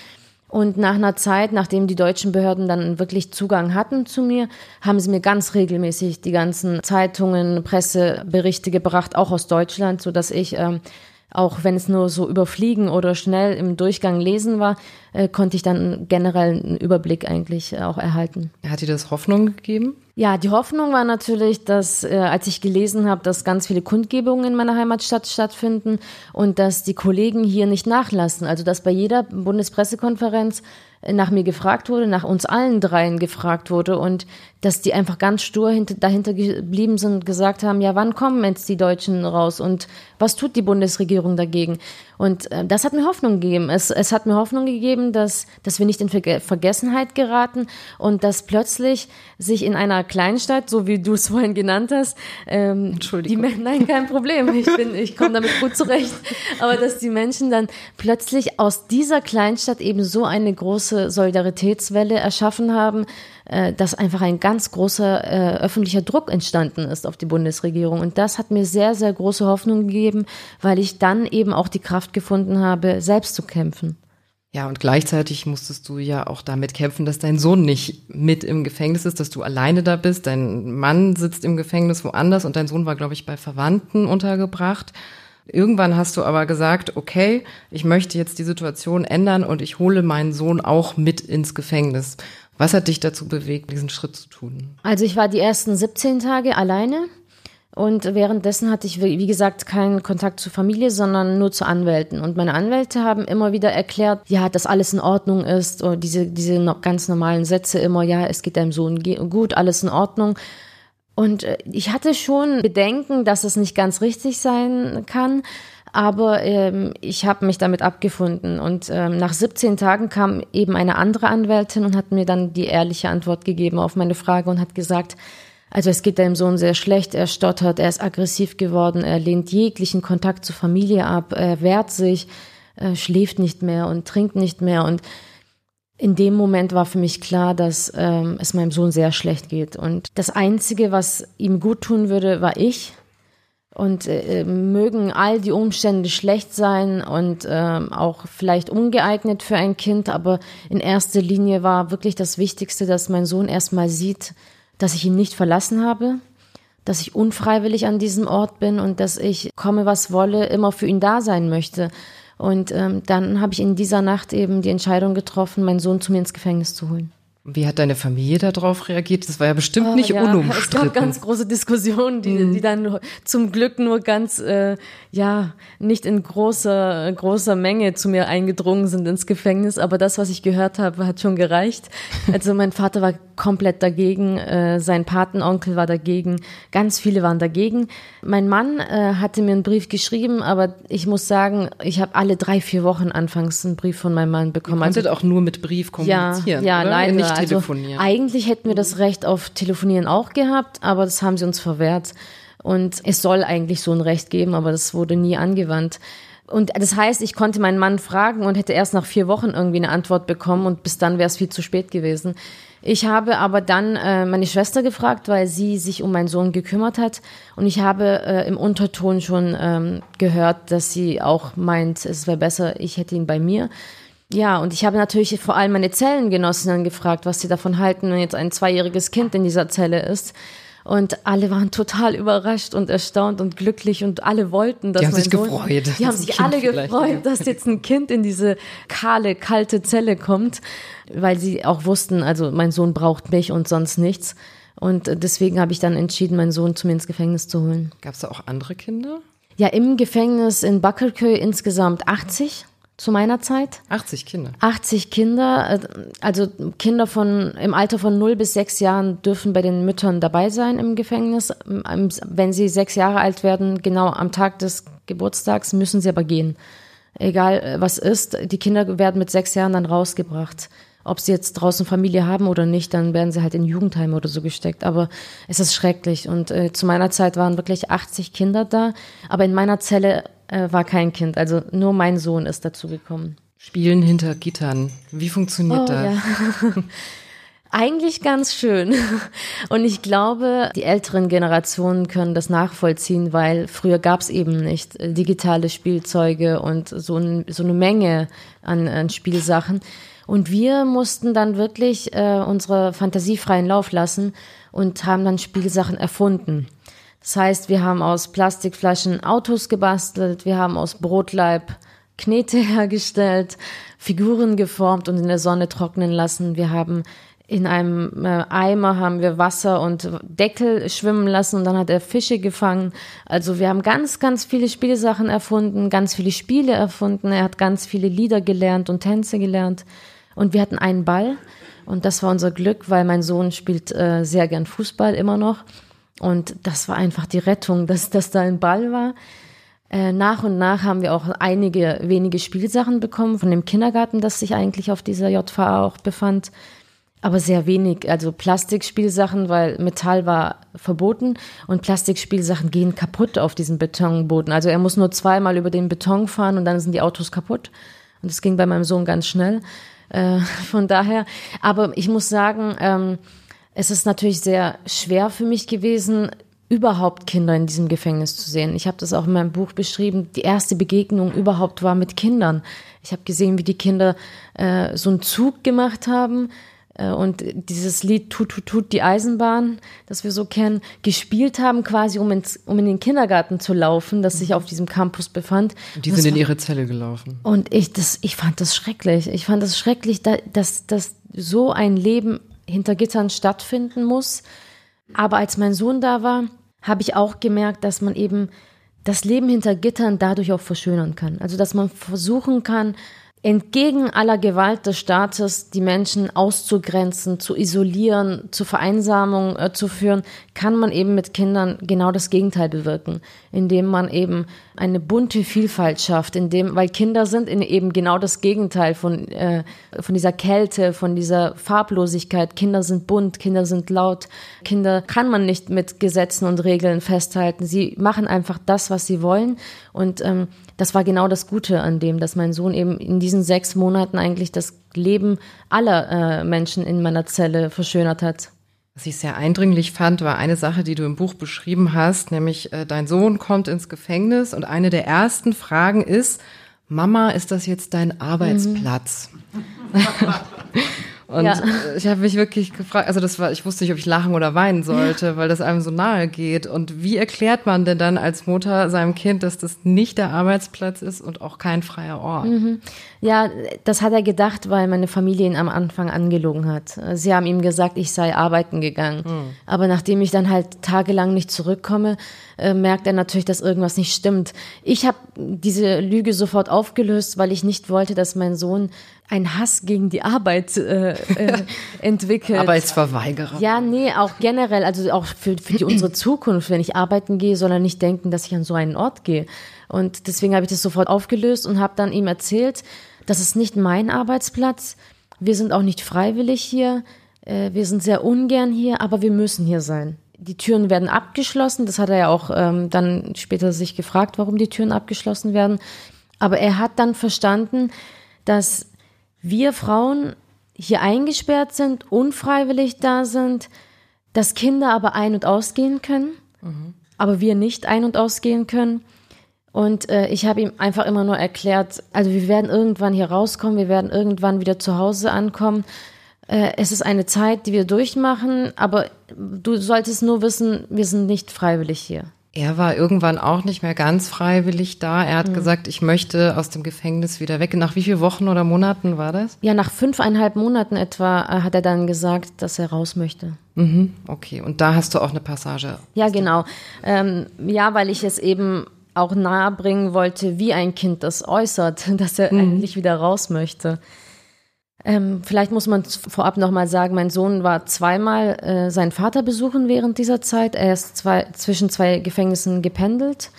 Und nach einer Zeit, nachdem die deutschen Behörden dann wirklich Zugang hatten zu mir, haben sie mir ganz regelmäßig die ganzen Zeitungen, Presseberichte gebracht, auch aus Deutschland, so dass ich ähm, auch wenn es nur so überfliegen oder schnell im Durchgang lesen war, äh, konnte ich dann generell einen Überblick eigentlich auch erhalten. Hat dir das Hoffnung gegeben? Ja, die Hoffnung war natürlich, dass äh, als ich gelesen habe, dass ganz viele Kundgebungen in meiner Heimatstadt stattfinden und dass die Kollegen hier nicht nachlassen. Also dass bei jeder Bundespressekonferenz nach mir gefragt wurde, nach uns allen dreien gefragt wurde und dass die einfach ganz stur hinter, dahinter geblieben sind und gesagt haben, ja, wann kommen jetzt die Deutschen raus und was tut die Bundesregierung dagegen? Und äh, das hat mir Hoffnung gegeben. Es, es hat mir Hoffnung gegeben, dass, dass wir nicht in Ver Vergessenheit geraten und dass plötzlich sich in einer Kleinstadt, so wie du es vorhin genannt hast, ähm, Entschuldigung. Die, nein, kein Problem, ich, bin, ich komme damit gut zurecht, aber dass die Menschen dann plötzlich aus dieser Kleinstadt eben so eine große große Solidaritätswelle erschaffen haben, äh, dass einfach ein ganz großer äh, öffentlicher Druck entstanden ist auf die Bundesregierung. Und das hat mir sehr, sehr große Hoffnung gegeben, weil ich dann eben auch die Kraft gefunden habe, selbst zu kämpfen. Ja, und gleichzeitig musstest du ja auch damit kämpfen, dass dein Sohn nicht mit im Gefängnis ist, dass du alleine da bist. Dein Mann sitzt im Gefängnis woanders und dein Sohn war, glaube ich, bei Verwandten untergebracht. Irgendwann hast du aber gesagt, okay, ich möchte jetzt die Situation ändern und ich hole meinen Sohn auch mit ins Gefängnis. Was hat dich dazu bewegt, diesen Schritt zu tun? Also ich war die ersten 17 Tage alleine und währenddessen hatte ich, wie gesagt, keinen Kontakt zur Familie, sondern nur zu Anwälten. Und meine Anwälte haben immer wieder erklärt, ja, dass alles in Ordnung ist. Und diese, diese ganz normalen Sätze immer, ja, es geht deinem Sohn gut, alles in Ordnung. Und äh, ich hatte schon Bedenken, dass es nicht ganz richtig sein kann. Aber ähm, ich habe mich damit abgefunden. Und ähm, nach 17 Tagen kam eben eine andere Anwältin und hat mir dann die ehrliche Antwort gegeben auf meine Frage und hat gesagt, also es geht deinem Sohn sehr schlecht, er stottert, er ist aggressiv geworden, er lehnt jeglichen Kontakt zur Familie ab, er wehrt sich, er schläft nicht mehr und trinkt nicht mehr. Und in dem Moment war für mich klar, dass ähm, es meinem Sohn sehr schlecht geht. Und das Einzige, was ihm gut tun würde, war ich. Und äh, mögen all die Umstände schlecht sein und äh, auch vielleicht ungeeignet für ein Kind, aber in erster Linie war wirklich das Wichtigste, dass mein Sohn erstmal sieht, dass ich ihn nicht verlassen habe, dass ich unfreiwillig an diesem Ort bin und dass ich, komme was wolle, immer für ihn da sein möchte. Und ähm, dann habe ich in dieser Nacht eben die Entscheidung getroffen, meinen Sohn zu mir ins Gefängnis zu holen. Wie hat deine Familie darauf reagiert? Das war ja bestimmt oh, nicht ja, unumstritten. Es gab ganz große Diskussionen, die, mhm. die dann zum Glück nur ganz, äh, ja, nicht in großer, großer Menge zu mir eingedrungen sind ins Gefängnis. Aber das, was ich gehört habe, hat schon gereicht. Also mein Vater war komplett dagegen, äh, sein Patenonkel war dagegen, ganz viele waren dagegen. Mein Mann äh, hatte mir einen Brief geschrieben, aber ich muss sagen, ich habe alle drei, vier Wochen anfangs einen Brief von meinem Mann bekommen. Ihr also, auch nur mit Brief kommunizieren, Ja, ja oder? leider. Nicht also eigentlich hätten wir das Recht auf Telefonieren auch gehabt, aber das haben sie uns verwehrt. Und es soll eigentlich so ein Recht geben, aber das wurde nie angewandt. Und das heißt, ich konnte meinen Mann fragen und hätte erst nach vier Wochen irgendwie eine Antwort bekommen und bis dann wäre es viel zu spät gewesen. Ich habe aber dann äh, meine Schwester gefragt, weil sie sich um meinen Sohn gekümmert hat. Und ich habe äh, im Unterton schon ähm, gehört, dass sie auch meint, es wäre besser, ich hätte ihn bei mir. Ja, und ich habe natürlich vor allem meine Zellengenossinnen gefragt, was sie davon halten, wenn jetzt ein zweijähriges Kind in dieser Zelle ist. Und alle waren total überrascht und erstaunt und glücklich und alle wollten, dass die haben sich Sohn, gefreut. Die haben sich alle gefreut, dass jetzt ein Kind in diese kahle, kalte Zelle kommt, weil sie auch wussten, also mein Sohn braucht mich und sonst nichts. Und deswegen habe ich dann entschieden, meinen Sohn zu mir ins Gefängnis zu holen. Gab es da auch andere Kinder? Ja, im Gefängnis in Backelkö insgesamt 80 zu meiner Zeit. 80 Kinder. 80 Kinder, äh, also Kinder von im Alter von 0 bis 6 Jahren dürfen bei den Müttern dabei sein im Gefängnis. Wenn sie sechs Jahre alt werden, genau am Tag des Geburtstags, müssen sie aber gehen. Egal äh, was ist, die Kinder werden mit sechs Jahren dann rausgebracht. Ob sie jetzt draußen Familie haben oder nicht, dann werden sie halt in Jugendheime oder so gesteckt. Aber es ist schrecklich. Und äh, zu meiner Zeit waren wirklich 80 Kinder da. Aber in meiner Zelle äh, war kein Kind. Also nur mein Sohn ist dazu gekommen. Spielen hinter Gittern. Wie funktioniert oh, das? Ja. Eigentlich ganz schön. Und ich glaube, die älteren Generationen können das nachvollziehen, weil früher gab es eben nicht äh, digitale Spielzeuge und so, ein, so eine Menge an, an, Spielsachen. Und wir mussten dann wirklich äh, unsere Fantasie freien Lauf lassen und haben dann Spielsachen erfunden. Das heißt, wir haben aus Plastikflaschen Autos gebastelt, wir haben aus Brotleib Knete hergestellt, Figuren geformt und in der Sonne trocknen lassen. Wir haben in einem äh, Eimer haben wir Wasser und Deckel schwimmen lassen und dann hat er Fische gefangen. Also wir haben ganz, ganz viele Spielsachen erfunden, ganz viele Spiele erfunden. Er hat ganz viele Lieder gelernt und Tänze gelernt. Und wir hatten einen Ball und das war unser Glück, weil mein Sohn spielt äh, sehr gern Fußball immer noch. Und das war einfach die Rettung, dass das da ein Ball war. Äh, nach und nach haben wir auch einige wenige Spielsachen bekommen von dem Kindergarten, das sich eigentlich auf dieser JVA auch befand. Aber sehr wenig, also Plastikspielsachen, weil Metall war verboten und Plastikspielsachen gehen kaputt auf diesem Betonboden. Also er muss nur zweimal über den Beton fahren und dann sind die Autos kaputt. Und es ging bei meinem Sohn ganz schnell. Äh, von daher, aber ich muss sagen, ähm, es ist natürlich sehr schwer für mich gewesen, überhaupt Kinder in diesem Gefängnis zu sehen. Ich habe das auch in meinem Buch beschrieben. Die erste Begegnung überhaupt war mit Kindern. Ich habe gesehen, wie die Kinder äh, so einen Zug gemacht haben äh, und dieses Lied Tut, Tut, Tut, die Eisenbahn, das wir so kennen, gespielt haben, quasi um, ins, um in den Kindergarten zu laufen, das sich auf diesem Campus befand. Und die sind in ihre Zelle gelaufen. Und ich, das, ich fand das schrecklich. Ich fand das schrecklich, dass, dass so ein Leben hinter Gittern stattfinden muss. Aber als mein Sohn da war, habe ich auch gemerkt, dass man eben das Leben hinter Gittern dadurch auch verschönern kann. Also dass man versuchen kann, entgegen aller Gewalt des Staates die Menschen auszugrenzen, zu isolieren, zu Vereinsamung äh, zu führen, kann man eben mit Kindern genau das Gegenteil bewirken, indem man eben eine bunte Vielfalt schafft, indem, weil Kinder sind in eben genau das Gegenteil von, äh, von dieser Kälte, von dieser Farblosigkeit. Kinder sind bunt, Kinder sind laut, Kinder kann man nicht mit Gesetzen und Regeln festhalten. Sie machen einfach das, was sie wollen und ähm, das war genau das Gute an dem, dass mein Sohn eben in diesen sechs Monaten eigentlich das Leben aller äh, Menschen in meiner Zelle verschönert hat. Was ich sehr eindringlich fand, war eine Sache, die du im Buch beschrieben hast, nämlich äh, dein Sohn kommt ins Gefängnis und eine der ersten Fragen ist, Mama, ist das jetzt dein Arbeitsplatz? Mhm. Und ja. ich habe mich wirklich gefragt, also das war, ich wusste nicht, ob ich lachen oder weinen sollte, weil das einem so nahe geht. Und wie erklärt man denn dann als Mutter seinem Kind, dass das nicht der Arbeitsplatz ist und auch kein freier Ort? Mhm. Ja, das hat er gedacht, weil meine Familie ihn am Anfang angelogen hat. Sie haben ihm gesagt, ich sei arbeiten gegangen. Mhm. Aber nachdem ich dann halt tagelang nicht zurückkomme, äh, merkt er natürlich, dass irgendwas nicht stimmt. Ich habe diese Lüge sofort aufgelöst, weil ich nicht wollte, dass mein Sohn einen Hass gegen die Arbeit äh, äh, entwickelt. Arbeitsverweigerer. Ja, nee, auch generell, also auch für, für die, unsere Zukunft. Wenn ich arbeiten gehe, soll er nicht denken, dass ich an so einen Ort gehe. Und deswegen habe ich das sofort aufgelöst und habe dann ihm erzählt, das ist nicht mein Arbeitsplatz. Wir sind auch nicht freiwillig hier. Äh, wir sind sehr ungern hier, aber wir müssen hier sein. Die Türen werden abgeschlossen. Das hat er ja auch ähm, dann später sich gefragt, warum die Türen abgeschlossen werden. Aber er hat dann verstanden, dass wir Frauen hier eingesperrt sind, unfreiwillig da sind, dass Kinder aber ein- und ausgehen können, mhm. aber wir nicht ein- und ausgehen können. Und äh, ich habe ihm einfach immer nur erklärt, also wir werden irgendwann hier rauskommen, wir werden irgendwann wieder zu Hause ankommen. Äh, es ist eine Zeit, die wir durchmachen, aber du solltest nur wissen, wir sind nicht freiwillig hier. Er war irgendwann auch nicht mehr ganz freiwillig da. Er hat mhm. gesagt, ich möchte aus dem Gefängnis wieder weg. Nach wie vielen Wochen oder Monaten war das? Ja, nach fünfeinhalb Monaten etwa äh, hat er dann gesagt, dass er raus möchte. Mhm, okay, und da hast du auch eine Passage. Ja, genau. Ähm, ja, weil ich es eben auch nahe bringen wollte, wie ein Kind das äußert, dass er mhm. endlich wieder raus möchte. Ähm, vielleicht muss man vorab nochmal sagen, mein Sohn war zweimal äh, seinen Vater besuchen während dieser Zeit. Er ist zwei, zwischen zwei Gefängnissen gependelt.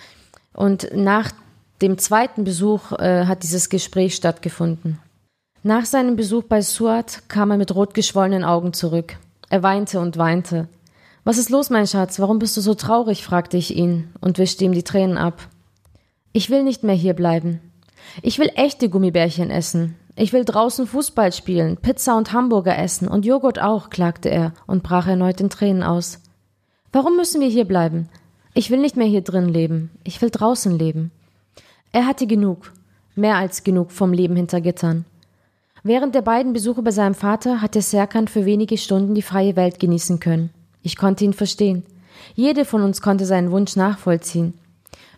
Und nach dem zweiten Besuch äh, hat dieses Gespräch stattgefunden. Nach seinem Besuch bei Suat kam er mit rot geschwollenen Augen zurück. Er weinte und weinte. Was ist los, mein Schatz? Warum bist du so traurig? fragte ich ihn und wischte ihm die Tränen ab. Ich will nicht mehr hier bleiben. Ich will echte Gummibärchen essen. Ich will draußen Fußball spielen, Pizza und Hamburger essen und Joghurt auch, klagte er und brach erneut in Tränen aus. Warum müssen wir hier bleiben? Ich will nicht mehr hier drin leben. Ich will draußen leben. Er hatte genug, mehr als genug vom Leben hinter Gittern. Während der beiden Besuche bei seinem Vater hatte Serkan für wenige Stunden die freie Welt genießen können. Ich konnte ihn verstehen. Jede von uns konnte seinen Wunsch nachvollziehen.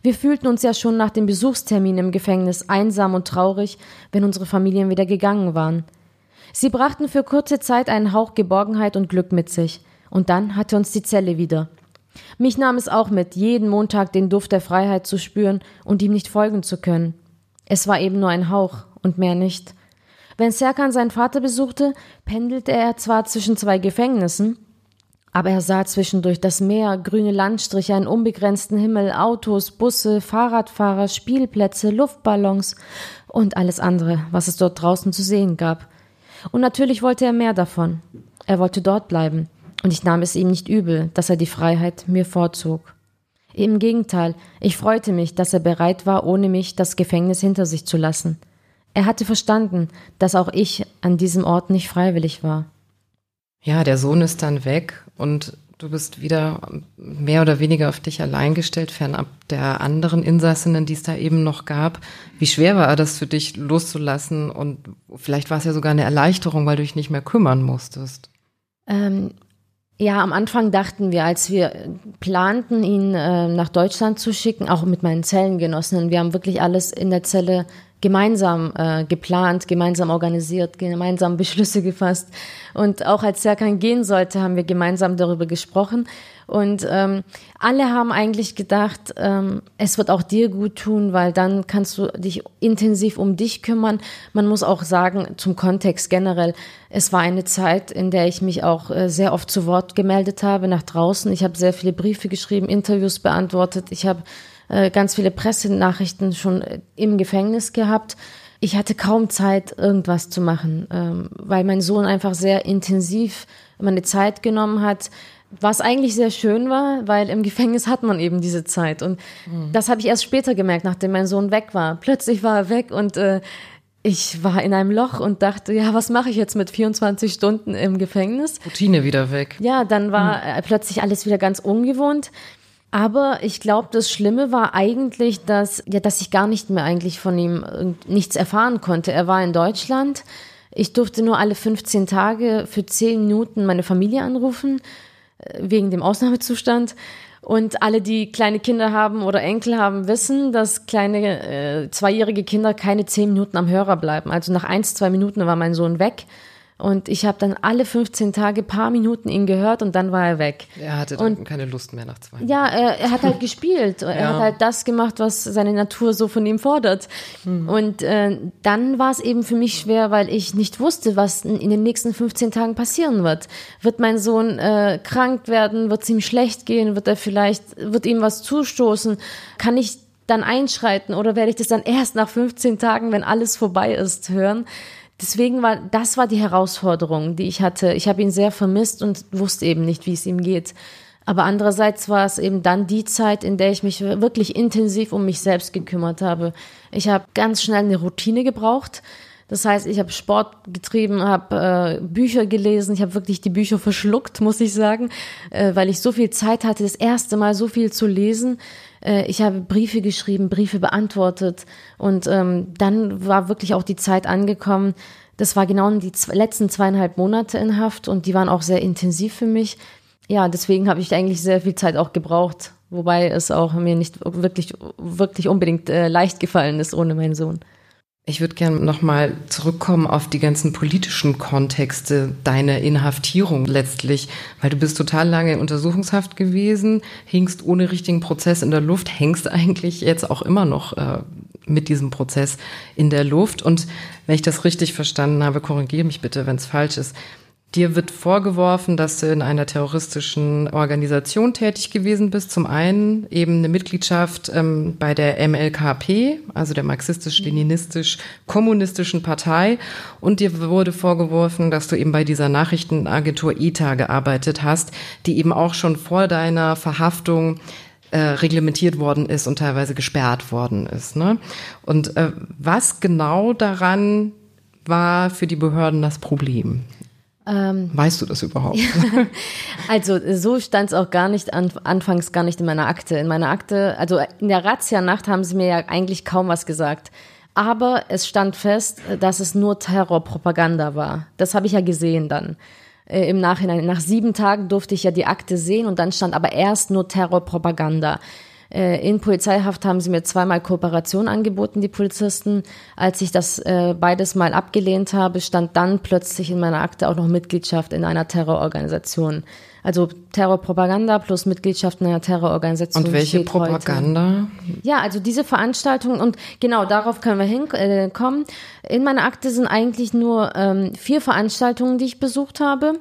Wir fühlten uns ja schon nach dem Besuchstermin im Gefängnis einsam und traurig, wenn unsere Familien wieder gegangen waren. Sie brachten für kurze Zeit einen Hauch Geborgenheit und Glück mit sich, und dann hatte uns die Zelle wieder. Mich nahm es auch mit, jeden Montag den Duft der Freiheit zu spüren und ihm nicht folgen zu können. Es war eben nur ein Hauch und mehr nicht. Wenn Serkan seinen Vater besuchte, pendelte er zwar zwischen zwei Gefängnissen, aber er sah zwischendurch das Meer, grüne Landstriche, einen unbegrenzten Himmel, Autos, Busse, Fahrradfahrer, Spielplätze, Luftballons und alles andere, was es dort draußen zu sehen gab. Und natürlich wollte er mehr davon. Er wollte dort bleiben, und ich nahm es ihm nicht übel, dass er die Freiheit mir vorzog. Im Gegenteil, ich freute mich, dass er bereit war, ohne mich das Gefängnis hinter sich zu lassen. er hatte verstanden, dass auch ich an diesem Ort nicht freiwillig war. Ja, der Sohn ist dann weg und du bist wieder mehr oder weniger auf dich allein gestellt, fernab der anderen Insassinnen, die es da eben noch gab. Wie schwer war das für dich loszulassen und vielleicht war es ja sogar eine Erleichterung, weil du dich nicht mehr kümmern musstest? Ähm, ja, am Anfang dachten wir, als wir planten, ihn äh, nach Deutschland zu schicken, auch mit meinen Zellengenossen, wir haben wirklich alles in der Zelle gemeinsam äh, geplant, gemeinsam organisiert, gemeinsam Beschlüsse gefasst. Und auch als Serkan gehen sollte, haben wir gemeinsam darüber gesprochen. Und ähm, alle haben eigentlich gedacht, ähm, es wird auch dir gut tun, weil dann kannst du dich intensiv um dich kümmern. Man muss auch sagen, zum Kontext generell, es war eine Zeit, in der ich mich auch äh, sehr oft zu Wort gemeldet habe nach draußen. Ich habe sehr viele Briefe geschrieben, Interviews beantwortet. Ich habe äh, ganz viele Pressenachrichten schon äh, im Gefängnis gehabt. Ich hatte kaum Zeit, irgendwas zu machen, ähm, weil mein Sohn einfach sehr intensiv meine Zeit genommen hat, was eigentlich sehr schön war, weil im Gefängnis hat man eben diese Zeit. Und mhm. das habe ich erst später gemerkt, nachdem mein Sohn weg war. Plötzlich war er weg und äh, ich war in einem Loch und dachte, ja, was mache ich jetzt mit 24 Stunden im Gefängnis? Routine wieder weg. Ja, dann war mhm. plötzlich alles wieder ganz ungewohnt. Aber ich glaube, das Schlimme war eigentlich, dass, ja, dass ich gar nicht mehr eigentlich von ihm nichts erfahren konnte. Er war in Deutschland. Ich durfte nur alle 15 Tage für 10 Minuten meine Familie anrufen, äh, wegen dem Ausnahmezustand. Und alle, die kleine Kinder haben oder Enkel haben, wissen, dass kleine äh, zweijährige Kinder keine 10 Minuten am Hörer bleiben. Also nach eins, zwei Minuten war mein Sohn weg. Und ich habe dann alle 15 Tage paar Minuten ihn gehört und dann war er weg. Er hatte dann und, keine Lust mehr nach zwei. Ja, er, er hat halt gespielt. Er ja. hat halt das gemacht, was seine Natur so von ihm fordert. Hm. Und äh, dann war es eben für mich schwer, weil ich nicht wusste, was in den nächsten 15 Tagen passieren wird. Wird mein Sohn äh, krank werden? Wird es ihm schlecht gehen? Wird er vielleicht, wird ihm was zustoßen? Kann ich dann einschreiten oder werde ich das dann erst nach 15 Tagen, wenn alles vorbei ist, hören? Deswegen war, das war die Herausforderung, die ich hatte. Ich habe ihn sehr vermisst und wusste eben nicht, wie es ihm geht. Aber andererseits war es eben dann die Zeit, in der ich mich wirklich intensiv um mich selbst gekümmert habe. Ich habe ganz schnell eine Routine gebraucht. Das heißt, ich habe Sport getrieben, habe äh, Bücher gelesen, ich habe wirklich die Bücher verschluckt, muss ich sagen, äh, weil ich so viel Zeit hatte, das erste Mal so viel zu lesen. Äh, ich habe Briefe geschrieben, Briefe beantwortet und ähm, dann war wirklich auch die Zeit angekommen. Das war genau die letzten zweieinhalb Monate in Haft und die waren auch sehr intensiv für mich. Ja, deswegen habe ich eigentlich sehr viel Zeit auch gebraucht, wobei es auch mir nicht wirklich, wirklich unbedingt äh, leicht gefallen ist ohne meinen Sohn. Ich würde gerne nochmal zurückkommen auf die ganzen politischen Kontexte deiner Inhaftierung letztlich, weil du bist total lange in Untersuchungshaft gewesen, hingst ohne richtigen Prozess in der Luft, hängst eigentlich jetzt auch immer noch äh, mit diesem Prozess in der Luft. Und wenn ich das richtig verstanden habe, korrigiere mich bitte, wenn es falsch ist, Dir wird vorgeworfen, dass du in einer terroristischen Organisation tätig gewesen bist. Zum einen eben eine Mitgliedschaft ähm, bei der MLKP, also der marxistisch-leninistisch-kommunistischen Partei. Und dir wurde vorgeworfen, dass du eben bei dieser Nachrichtenagentur ETA gearbeitet hast, die eben auch schon vor deiner Verhaftung äh, reglementiert worden ist und teilweise gesperrt worden ist. Ne? Und äh, was genau daran war für die Behörden das Problem? Ähm, weißt du das überhaupt? also so stand es auch gar nicht an, anfangs gar nicht in meiner Akte. In meiner Akte, also in der Razzia-Nacht haben sie mir ja eigentlich kaum was gesagt. Aber es stand fest, dass es nur Terrorpropaganda war. Das habe ich ja gesehen dann äh, im Nachhinein. Nach sieben Tagen durfte ich ja die Akte sehen und dann stand aber erst nur Terrorpropaganda. Äh, in Polizeihaft haben sie mir zweimal Kooperation angeboten, die Polizisten. Als ich das äh, beides mal abgelehnt habe, stand dann plötzlich in meiner Akte auch noch Mitgliedschaft in einer Terrororganisation. Also Terrorpropaganda plus Mitgliedschaft in einer Terrororganisation. Und welche Propaganda? Heute. Ja, also diese Veranstaltungen und genau darauf können wir hinkommen. Äh, in meiner Akte sind eigentlich nur ähm, vier Veranstaltungen, die ich besucht habe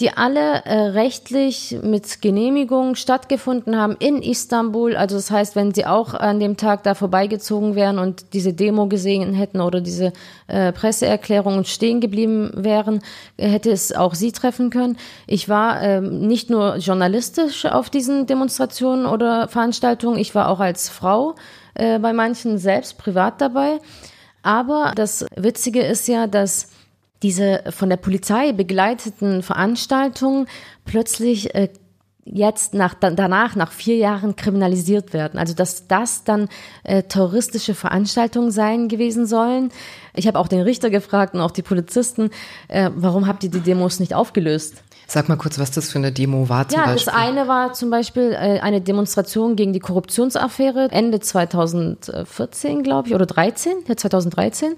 die alle äh, rechtlich mit Genehmigung stattgefunden haben in Istanbul. Also das heißt, wenn sie auch an dem Tag da vorbeigezogen wären und diese Demo gesehen hätten oder diese äh, Presseerklärung stehen geblieben wären, hätte es auch sie treffen können. Ich war äh, nicht nur journalistisch auf diesen Demonstrationen oder Veranstaltungen, ich war auch als Frau äh, bei manchen selbst privat dabei. Aber das Witzige ist ja, dass diese von der Polizei begleiteten Veranstaltungen plötzlich äh, jetzt nach, danach, nach vier Jahren kriminalisiert werden. Also dass das dann äh, terroristische Veranstaltungen sein gewesen sollen. Ich habe auch den Richter gefragt und auch die Polizisten, äh, warum habt ihr die Demos nicht aufgelöst? Sag mal kurz, was das für eine Demo war zum ja, Beispiel. das eine war zum Beispiel äh, eine Demonstration gegen die Korruptionsaffäre Ende 2014, glaube ich, oder 13, ja 2013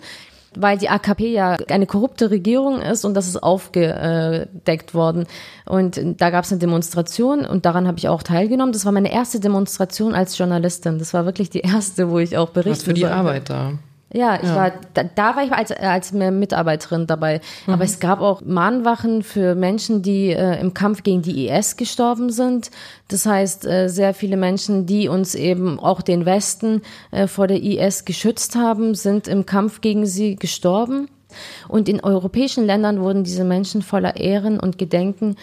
weil die AKP ja eine korrupte Regierung ist und das ist aufgedeckt worden. Und da gab es eine Demonstration und daran habe ich auch teilgenommen. Das war meine erste Demonstration als Journalistin. Das war wirklich die erste, wo ich auch berichtet Was für die Arbeit da? Ja, ich ja. war da, da war ich als als Mitarbeiterin dabei. Mhm. Aber es gab auch Mahnwachen für Menschen, die äh, im Kampf gegen die IS gestorben sind. Das heißt, äh, sehr viele Menschen, die uns eben auch den Westen äh, vor der IS geschützt haben, sind im Kampf gegen sie gestorben. Und in europäischen Ländern wurden diese Menschen voller Ehren und Gedenken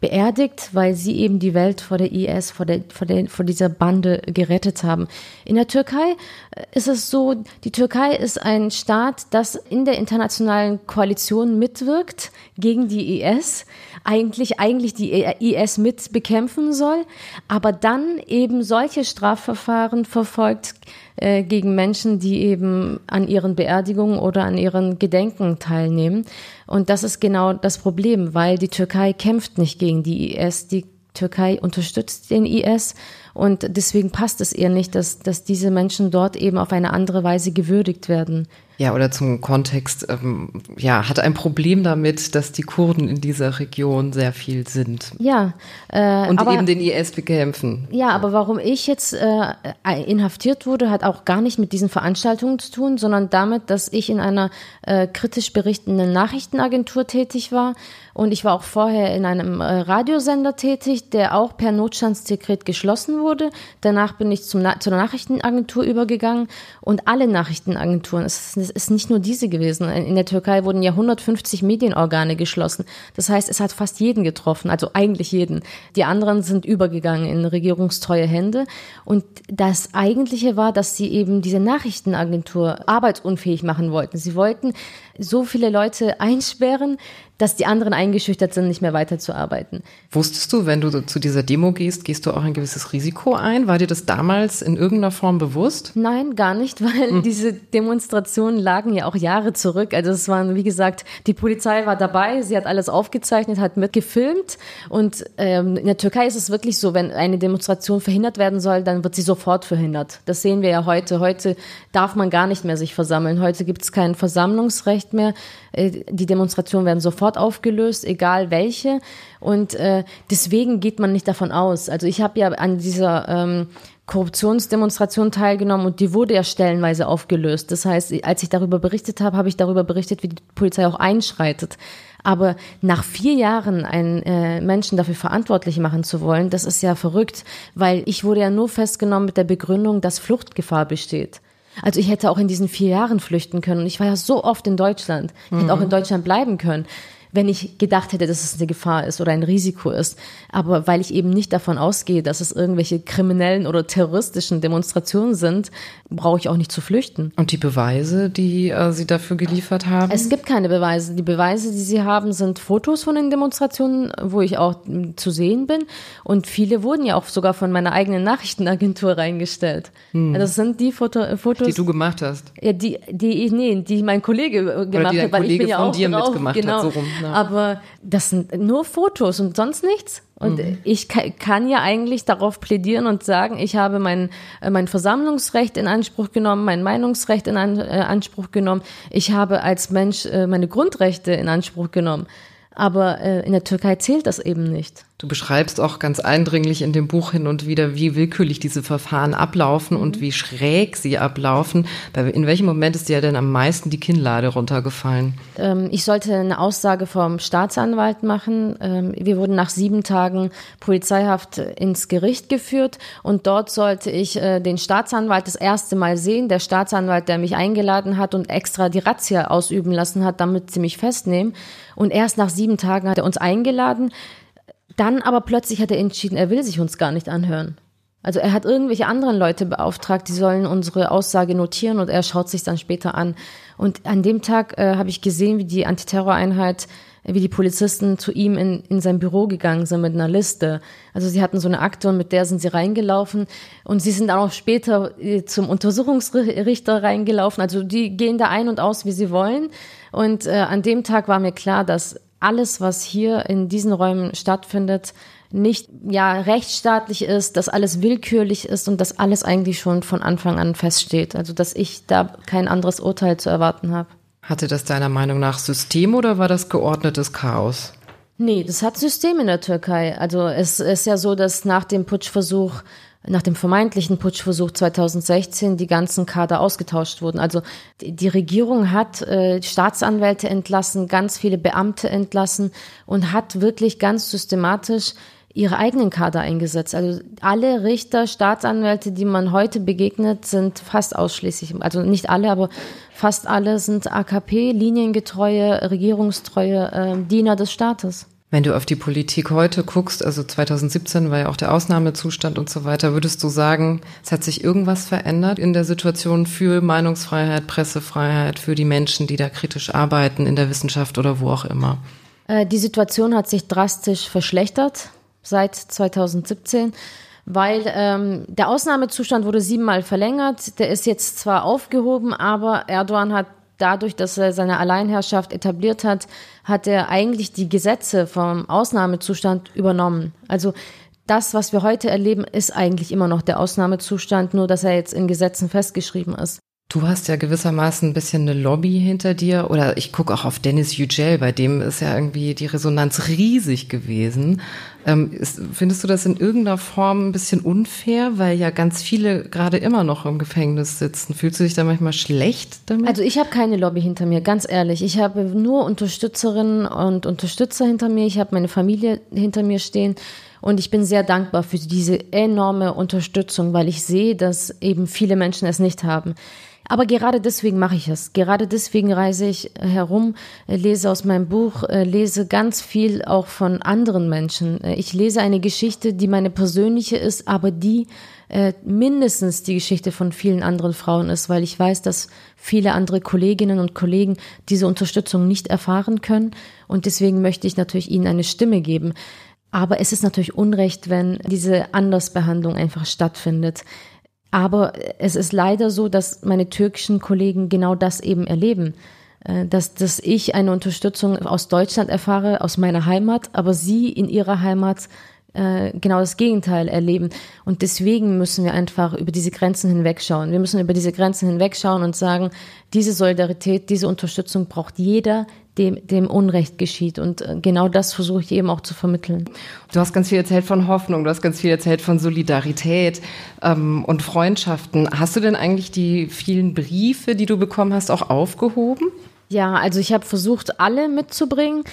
beerdigt, weil sie eben die Welt vor der IS, vor, der, vor, der, vor dieser Bande gerettet haben. In der Türkei äh, ist es so, die Türkei ist ein Staat, das in der internationalen Koalition mitwirkt gegen die IS, eigentlich, eigentlich die IS mit bekämpfen soll, aber dann eben solche Strafverfahren verfolgt, äh, gegen Menschen, die eben an ihren Beerdigungen oder an ihren Gedenken teilnehmen. Und das ist genau das Problem, weil die Türkei kämpft nicht gegen die IS, die Türkei unterstützt den IS und deswegen passt es ihr nicht, dass, dass diese Menschen dort eben auf eine andere Weise gewürdigt werden. Ja, oder zum Kontext, ähm, ja, hat ein Problem damit, dass die Kurden in dieser Region sehr viel sind. Ja. Äh, und aber, eben den IS bekämpfen. Ja, aber warum ich jetzt äh, inhaftiert wurde, hat auch gar nicht mit diesen Veranstaltungen zu tun, sondern damit, dass ich in einer äh, kritisch berichtenden Nachrichtenagentur tätig war. Und ich war auch vorher in einem äh, Radiosender tätig, der auch per Notstandsdekret geschlossen wurde. Danach bin ich zum zur Nachrichtenagentur übergegangen und alle Nachrichtenagenturen, es ist es ist nicht nur diese gewesen. In der Türkei wurden ja 150 Medienorgane geschlossen. Das heißt, es hat fast jeden getroffen, also eigentlich jeden. Die anderen sind übergegangen in regierungstreue Hände. Und das Eigentliche war, dass sie eben diese Nachrichtenagentur arbeitsunfähig machen wollten. Sie wollten so viele Leute einsperren, dass die anderen eingeschüchtert sind, nicht mehr weiterzuarbeiten. Wusstest du, wenn du zu dieser Demo gehst, gehst du auch ein gewisses Risiko ein? War dir das damals in irgendeiner Form bewusst? Nein, gar nicht, weil hm. diese Demonstrationen lagen ja auch Jahre zurück. Also es waren, wie gesagt, die Polizei war dabei, sie hat alles aufgezeichnet, hat mitgefilmt. Und ähm, in der Türkei ist es wirklich so, wenn eine Demonstration verhindert werden soll, dann wird sie sofort verhindert. Das sehen wir ja heute. Heute darf man gar nicht mehr sich versammeln. Heute gibt es kein Versammlungsrecht mehr. Äh, die Demonstrationen werden sofort sofort aufgelöst, egal welche. Und äh, deswegen geht man nicht davon aus. Also ich habe ja an dieser ähm, Korruptionsdemonstration teilgenommen und die wurde ja stellenweise aufgelöst. Das heißt, als ich darüber berichtet habe, habe ich darüber berichtet, wie die Polizei auch einschreitet. Aber nach vier Jahren einen äh, Menschen dafür verantwortlich machen zu wollen, das ist ja verrückt, weil ich wurde ja nur festgenommen mit der Begründung, dass Fluchtgefahr besteht. Also ich hätte auch in diesen vier Jahren flüchten können. Und ich war ja so oft in Deutschland. Ich hätte auch in mhm. Deutschland bleiben können wenn ich gedacht hätte, dass es eine Gefahr ist oder ein Risiko ist. Aber weil ich eben nicht davon ausgehe, dass es irgendwelche kriminellen oder terroristischen Demonstrationen sind, brauche ich auch nicht zu flüchten. Und die Beweise, die äh, Sie dafür geliefert haben? Es gibt keine Beweise. Die Beweise, die Sie haben, sind Fotos von den Demonstrationen, wo ich auch zu sehen bin. Und viele wurden ja auch sogar von meiner eigenen Nachrichtenagentur reingestellt. Hm. Das sind die Foto Fotos, die du gemacht hast. Ja, die, die, nee, die mein Kollege gemacht hat, weil Kollege ich bin ja auch dir drauf, mitgemacht genau. hat, so rum. Ja. Aber das sind nur Fotos und sonst nichts. Und mhm. ich kann ja eigentlich darauf plädieren und sagen, ich habe mein, äh, mein Versammlungsrecht in Anspruch genommen, mein Meinungsrecht in äh, Anspruch genommen. Ich habe als Mensch äh, meine Grundrechte in Anspruch genommen. Aber in der Türkei zählt das eben nicht. Du beschreibst auch ganz eindringlich in dem Buch hin und wieder, wie willkürlich diese Verfahren ablaufen mhm. und wie schräg sie ablaufen. In welchem Moment ist dir denn am meisten die Kinnlade runtergefallen? Ähm, ich sollte eine Aussage vom Staatsanwalt machen. Ähm, wir wurden nach sieben Tagen Polizeihaft ins Gericht geführt und dort sollte ich äh, den Staatsanwalt das erste Mal sehen. Der Staatsanwalt, der mich eingeladen hat und extra die Razzia ausüben lassen hat, damit sie mich festnehmen. Und erst nach sieben Tagen hat er uns eingeladen. Dann aber plötzlich hat er entschieden, er will sich uns gar nicht anhören. Also er hat irgendwelche anderen Leute beauftragt, die sollen unsere Aussage notieren und er schaut sich dann später an. Und an dem Tag äh, habe ich gesehen, wie die Antiterroreinheit wie die Polizisten zu ihm in, in sein Büro gegangen sind mit einer Liste. Also sie hatten so eine Akte und mit der sind sie reingelaufen und sie sind auch später äh, zum Untersuchungsrichter reingelaufen. Also die gehen da ein und aus, wie sie wollen. Und äh, an dem Tag war mir klar, dass alles, was hier in diesen Räumen stattfindet, nicht ja rechtsstaatlich ist, dass alles willkürlich ist und dass alles eigentlich schon von Anfang an feststeht. Also dass ich da kein anderes Urteil zu erwarten habe. Hatte das deiner Meinung nach System oder war das geordnetes Chaos? Nee, das hat System in der Türkei. Also es ist ja so, dass nach dem Putschversuch, nach dem vermeintlichen Putschversuch 2016 die ganzen Kader ausgetauscht wurden. Also die Regierung hat äh, Staatsanwälte entlassen, ganz viele Beamte entlassen und hat wirklich ganz systematisch ihre eigenen Kader eingesetzt. Also alle Richter, Staatsanwälte, die man heute begegnet, sind fast ausschließlich, also nicht alle, aber fast alle sind AKP, liniengetreue, regierungstreue äh, Diener des Staates. Wenn du auf die Politik heute guckst, also 2017 war ja auch der Ausnahmezustand und so weiter, würdest du sagen, es hat sich irgendwas verändert in der Situation für Meinungsfreiheit, Pressefreiheit, für die Menschen, die da kritisch arbeiten in der Wissenschaft oder wo auch immer? Äh, die Situation hat sich drastisch verschlechtert seit 2017, weil ähm, der Ausnahmezustand wurde siebenmal verlängert. Der ist jetzt zwar aufgehoben, aber Erdogan hat dadurch, dass er seine Alleinherrschaft etabliert hat, hat er eigentlich die Gesetze vom Ausnahmezustand übernommen. Also das, was wir heute erleben, ist eigentlich immer noch der Ausnahmezustand, nur dass er jetzt in Gesetzen festgeschrieben ist. Du hast ja gewissermaßen ein bisschen eine Lobby hinter dir oder ich gucke auch auf Dennis Yücel, bei dem ist ja irgendwie die Resonanz riesig gewesen. Ähm, ist, findest du das in irgendeiner Form ein bisschen unfair, weil ja ganz viele gerade immer noch im Gefängnis sitzen? Fühlst du dich da manchmal schlecht damit? Also ich habe keine Lobby hinter mir, ganz ehrlich. Ich habe nur Unterstützerinnen und Unterstützer hinter mir. Ich habe meine Familie hinter mir stehen. Und ich bin sehr dankbar für diese enorme Unterstützung, weil ich sehe, dass eben viele Menschen es nicht haben. Aber gerade deswegen mache ich es. Gerade deswegen reise ich herum, lese aus meinem Buch, äh, lese ganz viel auch von anderen Menschen. Äh, ich lese eine Geschichte, die meine persönliche ist, aber die äh, mindestens die Geschichte von vielen anderen Frauen ist, weil ich weiß, dass viele andere Kolleginnen und Kollegen diese Unterstützung nicht erfahren können. Und deswegen möchte ich natürlich ihnen eine Stimme geben. Aber es ist natürlich Unrecht, wenn diese Andersbehandlung einfach stattfindet. Aber es ist leider so, dass meine türkischen Kollegen genau das eben erleben. Äh, dass, dass ich eine Unterstützung aus Deutschland erfahre, aus meiner Heimat, aber sie in ihrer Heimat äh, genau das Gegenteil erleben. Und deswegen müssen wir einfach über diese Grenzen hinwegschauen. Wir müssen über diese Grenzen hinwegschauen und sagen, diese Solidarität, diese Unterstützung braucht jeder, dem, dem Unrecht geschieht. Und äh, genau das versuche ich eben auch zu vermitteln. Du hast ganz viel erzählt von Hoffnung, du hast ganz viel erzählt von Solidarität ähm, und Freundschaften. Hast du denn eigentlich die vielen Briefe, die du bekommen hast, auch aufgehoben? Ja, also ich habe versucht, alle mitzubringen.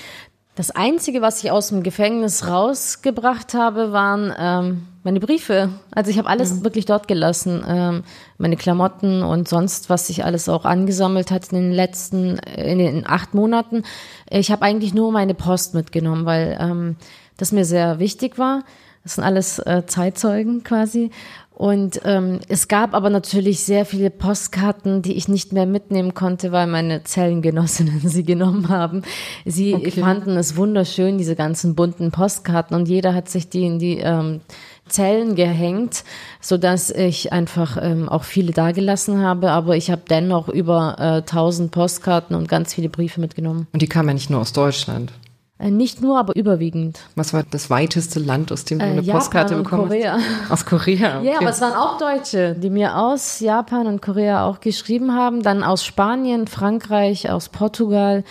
Das Einzige, was ich aus dem Gefängnis rausgebracht habe, waren ähm, meine Briefe. Also ich habe alles mhm. wirklich dort gelassen. Ähm, meine Klamotten und sonst, was sich alles auch angesammelt hat in den letzten, in den acht Monaten. Ich habe eigentlich nur meine Post mitgenommen, weil ähm, das mir sehr wichtig war. Das sind alles äh, Zeitzeugen quasi. Und ähm, es gab aber natürlich sehr viele Postkarten, die ich nicht mehr mitnehmen konnte, weil meine Zellengenossinnen sie genommen haben. Sie okay. fanden es wunderschön, diese ganzen bunten Postkarten, und jeder hat sich die in die ähm, Zellen gehängt, so dass ich einfach ähm, auch viele dagelassen habe. Aber ich habe dennoch über äh, 1000 Postkarten und ganz viele Briefe mitgenommen. Und die kamen ja nicht nur aus Deutschland. Äh, nicht nur, aber überwiegend. Was war das weiteste Land, aus dem du eine äh, Postkarte bekommen Korea. hast? Aus Korea. Okay. Ja, aber es waren auch Deutsche, die mir aus Japan und Korea auch geschrieben haben. Dann aus Spanien, Frankreich, aus Portugal,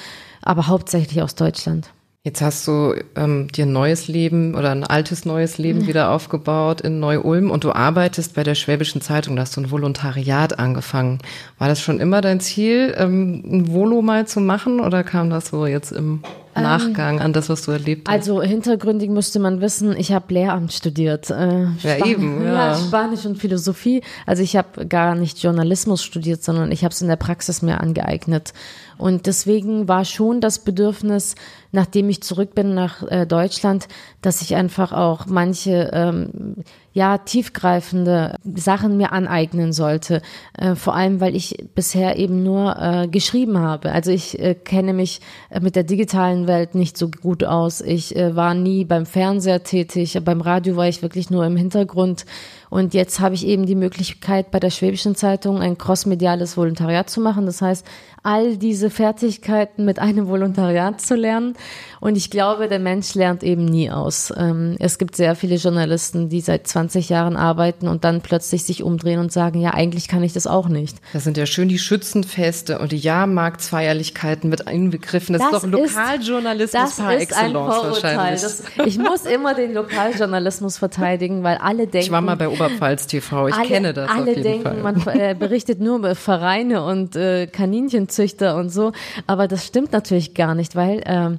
aber hauptsächlich aus Deutschland. Jetzt hast du ähm, dir ein neues Leben oder ein altes neues Leben mhm. wieder aufgebaut in Neu-Ulm und du arbeitest bei der Schwäbischen Zeitung, da hast du ein Volontariat angefangen. War das schon immer dein Ziel, ähm, ein Volo mal zu machen oder kam das so jetzt im ähm, Nachgang an das, was du erlebt hast? Also hintergründig müsste man wissen, ich habe Lehramt studiert. Äh, ja, Span eben. Ja. ja, Spanisch und Philosophie. Also ich habe gar nicht Journalismus studiert, sondern ich habe es in der Praxis mir angeeignet. Und deswegen war schon das Bedürfnis, nachdem ich zurück bin nach äh, Deutschland, dass ich einfach auch manche ähm, ja tiefgreifende Sachen mir aneignen sollte. Äh, vor allem, weil ich bisher eben nur äh, geschrieben habe. Also ich äh, kenne mich äh, mit der digitalen Welt nicht so gut aus. Ich äh, war nie beim Fernseher tätig, beim Radio war ich wirklich nur im Hintergrund. Und jetzt habe ich eben die Möglichkeit, bei der Schwäbischen Zeitung ein crossmediales Volontariat zu machen. Das heißt, all diese Fertigkeiten mit einem Volontariat zu lernen. Und ich glaube, der Mensch lernt eben nie aus. Ähm, es gibt sehr viele Journalisten, die seit 20 Jahren arbeiten und dann plötzlich sich umdrehen und sagen, ja, eigentlich kann ich das auch nicht. Das sind ja schön die Schützenfeste und die Jahrmarktsfeierlichkeiten mit inbegriffen. Das, das ist doch Lokaljournalismus ist, par excellence wahrscheinlich. Das, ich muss immer den Lokaljournalismus verteidigen, weil alle denken. Ich war mal bei Oberpfalz TV, ich alle, kenne das. Alle denken, Fall. man äh, berichtet nur über Vereine und äh, Kaninchen Bienenzüchter und so. Aber das stimmt natürlich gar nicht, weil ähm,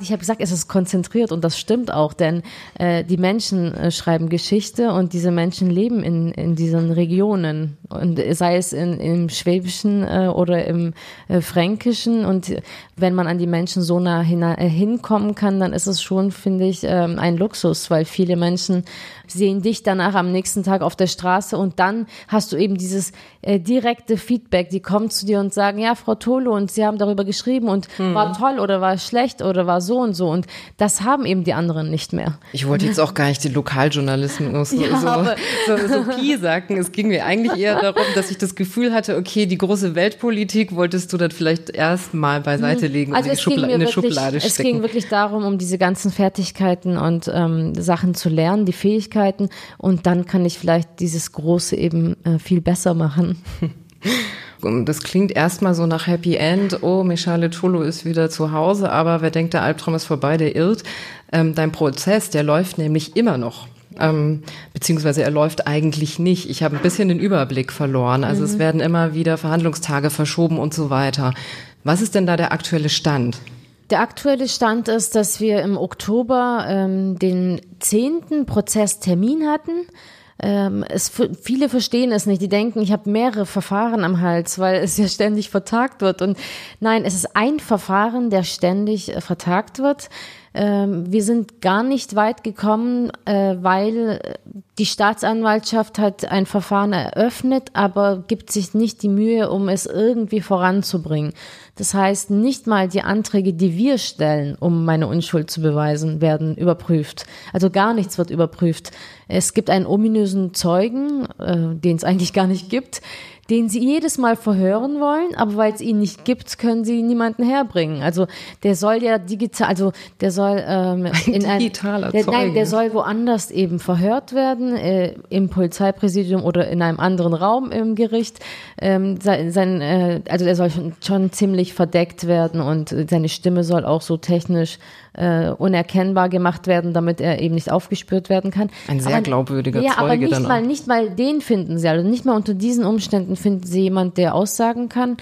ich habe gesagt, es ist konzentriert und das stimmt auch, denn äh, die Menschen äh, schreiben Geschichte und diese Menschen leben in, in diesen Regionen und sei es in, im Schwäbischen äh, oder im äh, Fränkischen und wenn man an die Menschen so nah hin, äh, hinkommen kann, dann ist es schon, finde ich, äh, ein Luxus, weil viele Menschen sehen dich danach am nächsten Tag auf der Straße und dann hast du eben dieses äh, direkte Feedback. Die kommen zu dir und sagen, ja, Frau Tolo, und Sie haben darüber geschrieben und mhm. war toll oder war schlecht oder war so und so. Und das haben eben die anderen nicht mehr. Ich wollte jetzt auch gar nicht den Lokaljournalismus ja, so, so, so Pi sagen. Es ging mir eigentlich eher darum, dass ich das Gefühl hatte, okay, die große Weltpolitik wolltest du dann vielleicht erstmal beiseite hm. legen also und in, in eine Schublade stecken. Es ging wirklich darum, um diese ganzen Fertigkeiten und ähm, Sachen zu lernen, die Fähigkeiten und dann kann ich vielleicht dieses Große eben äh, viel besser machen. Das klingt erstmal so nach Happy End. Oh, Michale Tolo ist wieder zu Hause, aber wer denkt, der Albtraum ist vorbei, der irrt. Ähm, dein Prozess, der läuft nämlich immer noch. Ähm, beziehungsweise er läuft eigentlich nicht. Ich habe ein bisschen den Überblick verloren. Also mhm. es werden immer wieder Verhandlungstage verschoben und so weiter. Was ist denn da der aktuelle Stand? Der aktuelle Stand ist, dass wir im Oktober ähm, den zehnten Prozesstermin hatten. Ähm, es, viele verstehen es nicht. Die denken, ich habe mehrere Verfahren am Hals, weil es ja ständig vertagt wird. Und nein, es ist ein Verfahren, der ständig äh, vertagt wird. Ähm, wir sind gar nicht weit gekommen, äh, weil die Staatsanwaltschaft hat ein Verfahren eröffnet, aber gibt sich nicht die Mühe, um es irgendwie voranzubringen. Das heißt, nicht mal die Anträge, die wir stellen, um meine Unschuld zu beweisen, werden überprüft. Also gar nichts wird überprüft. Es gibt einen ominösen Zeugen, äh, den es eigentlich gar nicht gibt, den sie jedes Mal verhören wollen, aber weil es ihn nicht gibt, können sie niemanden herbringen. Also der soll ja digital, also der soll ähm, ein in digitaler ein, der, Nein, der soll woanders eben verhört werden, äh, im Polizeipräsidium oder in einem anderen Raum im Gericht. Ähm, sein, sein, äh, also der soll schon, schon ziemlich verdeckt werden und seine Stimme soll auch so technisch äh, unerkennbar gemacht werden, damit er eben nicht aufgespürt werden kann. Ein sehr aber, glaubwürdiger ja, Zeuge aber nicht mal, nicht mal den finden sie, also nicht mal unter diesen Umständen finden sie jemand, der aussagen kann.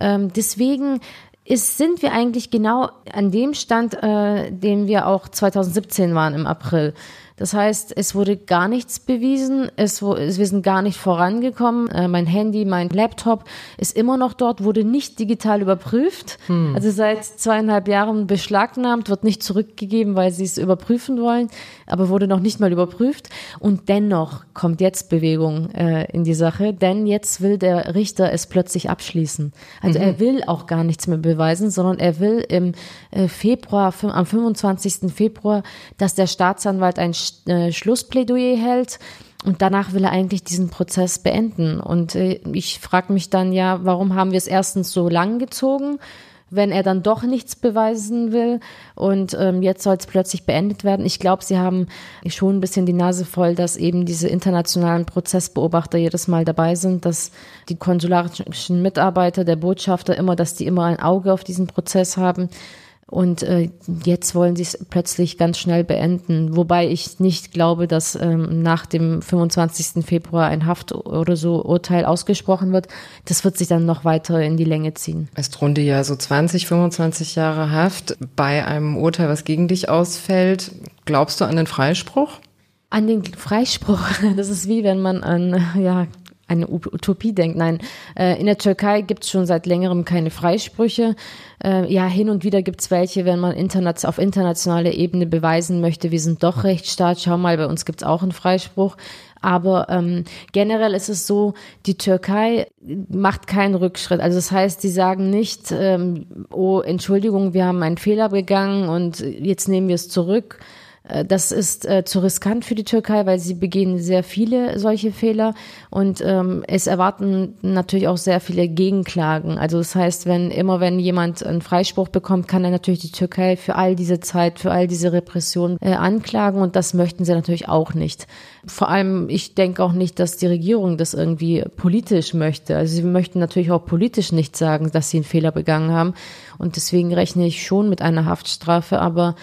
Ähm, deswegen ist, sind wir eigentlich genau an dem Stand, äh, den wir auch 2017 waren im April. Das heißt, es wurde gar nichts bewiesen, es, wir sind gar nicht vorangekommen. Äh, mein Handy, mein Laptop ist immer noch dort, wurde nicht digital überprüft. Hm. Also seit zweieinhalb Jahren beschlagnahmt, wird nicht zurückgegeben, weil sie es überprüfen wollen, aber wurde noch nicht mal überprüft. Und dennoch kommt jetzt Bewegung äh, in die Sache, denn jetzt will der Richter es plötzlich abschließen. Also mhm. er will auch gar nichts mehr beweisen, sondern er will im äh, Februar, am 25. Februar, dass der Staatsanwalt ein äh, Schlussplädoyer hält. Und danach will er eigentlich diesen Prozess beenden. Und äh, ich frage mich dann ja, warum haben wir es erstens so lang gezogen, wenn er dann doch nichts beweisen will und ähm, jetzt soll es plötzlich beendet werden. Ich glaube, sie haben schon ein bisschen die Nase voll, dass eben diese internationalen Prozessbeobachter jedes Mal dabei sind, dass die konsularischen Mitarbeiter, der Botschafter immer, dass die immer ein Auge auf diesen Prozess haben. Und äh, jetzt wollen sie es plötzlich ganz schnell beenden. Wobei ich nicht glaube, dass ähm, nach dem 25. Februar ein Haft- oder so Urteil ausgesprochen wird. Das wird sich dann noch weiter in die Länge ziehen. Es drohen ja so 20, 25 Jahre Haft bei einem Urteil, was gegen dich ausfällt. Glaubst du an den Freispruch? An den Freispruch. Das ist wie wenn man an, ja, eine Utopie denkt. Nein, äh, in der Türkei gibt es schon seit längerem keine Freisprüche. Äh, ja, hin und wieder gibt es welche, wenn man interna auf internationaler Ebene beweisen möchte, wir sind doch Rechtsstaat. Schau mal, bei uns gibt es auch einen Freispruch. Aber ähm, generell ist es so, die Türkei macht keinen Rückschritt. Also das heißt, sie sagen nicht, ähm, oh, Entschuldigung, wir haben einen Fehler begangen und jetzt nehmen wir es zurück, das ist äh, zu riskant für die Türkei, weil sie begehen sehr viele solche Fehler und ähm, es erwarten natürlich auch sehr viele Gegenklagen. Also das heißt, wenn immer wenn jemand einen Freispruch bekommt, kann er natürlich die Türkei für all diese Zeit, für all diese Repressionen äh, anklagen und das möchten sie natürlich auch nicht. Vor allem, ich denke auch nicht, dass die Regierung das irgendwie politisch möchte. Also sie möchten natürlich auch politisch nicht sagen, dass sie einen Fehler begangen haben und deswegen rechne ich schon mit einer Haftstrafe, aber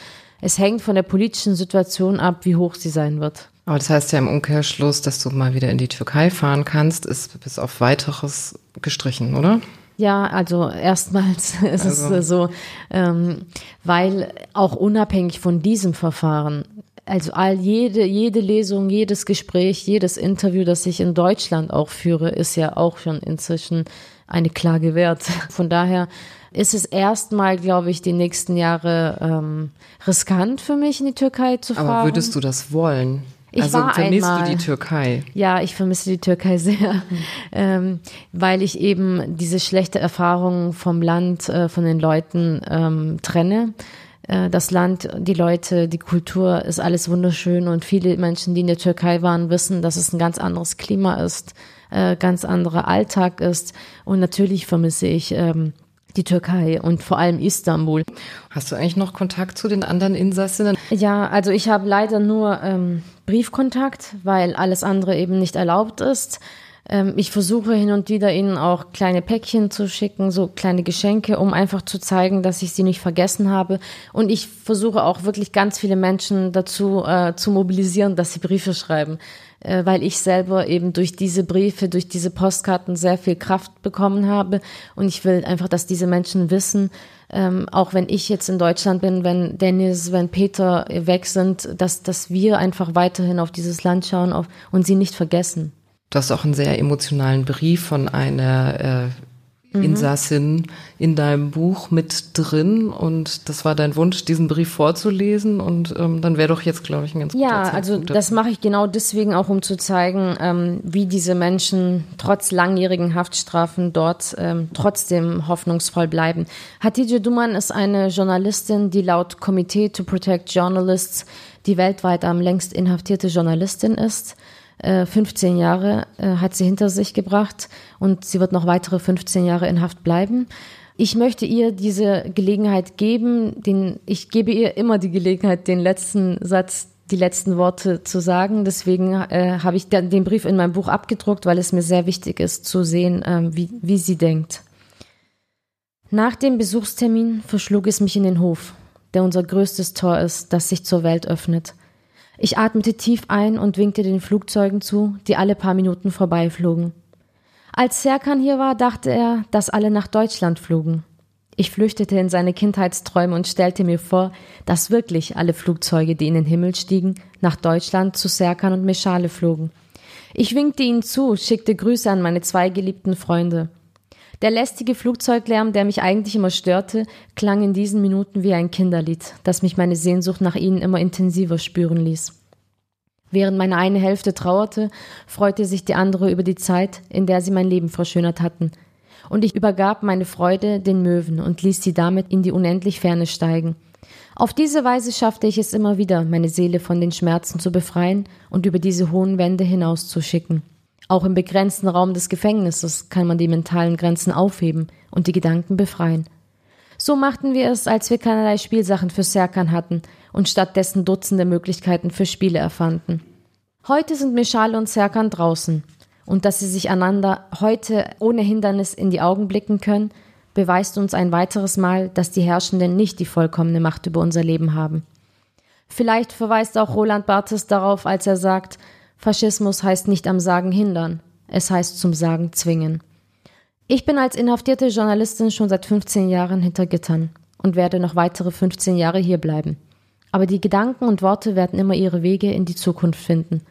es hängt von der politischen Situation ab, wie hoch sie sein wird. Aber das heißt ja im Umkehrschluss, dass du mal wieder in die Türkei fahren kannst, ist bis auf weiteres gestrichen, oder? Ja, also erstmals ist also. es so, ähm, weil auch unabhängig von diesem Verfahren, also all jede, jede Lesung, jedes Gespräch, jedes Interview, das ich in Deutschland auch führe, ist ja auch schon inzwischen eine Klage wert. Von daher ist es erstmal, glaube ich, die nächsten Jahre ähm, riskant für mich, in die Türkei zu fahren. Aber würdest du das wollen? Ich also war vermisst einmal, du die Türkei? Ja, ich vermisse die Türkei sehr, mhm. ähm, weil ich eben diese schlechte Erfahrung vom Land, äh, von den Leuten ähm, trenne. Äh, das Land, die Leute, die Kultur ist alles wunderschön und viele Menschen, die in der Türkei waren, wissen, dass es ein ganz anderes Klima ist, äh, ganz anderer Alltag ist. Und natürlich vermisse ich ähm, die Türkei und vor allem Istanbul. Hast du eigentlich noch Kontakt zu den anderen Insassinnen? Ja, also ich habe leider nur ähm, Briefkontakt, weil alles andere eben nicht erlaubt ist. Ähm, ich versuche hin und wieder ihnen auch kleine Päckchen zu schicken, so kleine Geschenke, um einfach zu zeigen, dass ich sie nicht vergessen habe. Und ich versuche auch wirklich ganz viele Menschen dazu äh, zu mobilisieren, dass sie Briefe schreiben äh, weil ich selber eben durch diese Briefe, durch diese Postkarten sehr viel Kraft bekommen habe. Und ich will einfach, dass diese Menschen wissen, ähm, auch wenn ich jetzt in Deutschland bin, wenn Dennis, wenn Peter weg sind, dass, dass wir einfach weiterhin auf dieses Land schauen auf, und sie nicht vergessen. Du hast auch einen sehr emotionalen Brief von einer äh, mhm. Insassin in deinem Buch mit drin und das war dein Wunsch, diesen Brief vorzulesen und ähm, dann wäre doch jetzt, glaube ich, ein ganz guter Ja, also das mache ich genau deswegen auch, um zu zeigen, ähm, wie diese Menschen trotz langjährigen Haftstrafen dort ähm, trotzdem hoffnungsvoll bleiben. Hatice Duman ist eine Journalistin, die laut Committee to Protect Journalists die weltweit am längst inhaftierte Journalistin ist. 15 äh, Jahre äh, hat sie hinter sich gebracht und sie wird noch weitere 15 Jahre in Haft bleiben. Ich möchte ihr diese Gelegenheit geben, den, ich gebe ihr immer die Gelegenheit, den letzten Satz, die letzten Worte zu sagen. Deswegen äh, habe ich den Brief in meinem Buch abgedruckt, weil es mir sehr wichtig ist zu sehen, äh, wie, wie sie denkt. Nach dem Besuchstermin verschlug es mich in den Hof, der unser größtes Tor ist, das sich zur Welt öffnet. Ich atmete tief ein und winkte den Flugzeugen zu, die alle paar Minuten vorbeiflogen. Als Serkan hier war, dachte er, dass alle nach Deutschland flogen. Ich flüchtete in seine Kindheitsträume und stellte mir vor, dass wirklich alle Flugzeuge, die in den Himmel stiegen, nach Deutschland zu Serkan und Meschale flogen. Ich winkte ihnen zu, schickte Grüße an meine zwei geliebten Freunde. Der lästige Flugzeuglärm, der mich eigentlich immer störte, klang in diesen Minuten wie ein Kinderlied, das mich meine Sehnsucht nach ihnen immer intensiver spüren ließ. Während meine eine Hälfte trauerte, freute sich die andere über die Zeit, in der sie mein Leben verschönert hatten. Und ich übergab meine Freude den Möwen und ließ sie damit in die unendlich Ferne steigen. Auf diese Weise schaffte ich es immer wieder, meine Seele von den Schmerzen zu befreien und über diese hohen Wände hinauszuschicken. Auch im begrenzten Raum des Gefängnisses kann man die mentalen Grenzen aufheben und die Gedanken befreien. So machten wir es, als wir keinerlei Spielsachen für Serkan hatten und stattdessen Dutzende Möglichkeiten für Spiele erfanden. Heute sind Michale und Serkan draußen. Und dass sie sich einander heute ohne Hindernis in die Augen blicken können, beweist uns ein weiteres Mal, dass die Herrschenden nicht die vollkommene Macht über unser Leben haben. Vielleicht verweist auch Roland Barthes darauf, als er sagt, Faschismus heißt nicht am Sagen hindern, es heißt zum Sagen zwingen. Ich bin als inhaftierte Journalistin schon seit 15 Jahren hinter Gittern und werde noch weitere 15 Jahre hier bleiben. Aber die Gedanken und Worte werden immer ihre Wege in die Zukunft finden.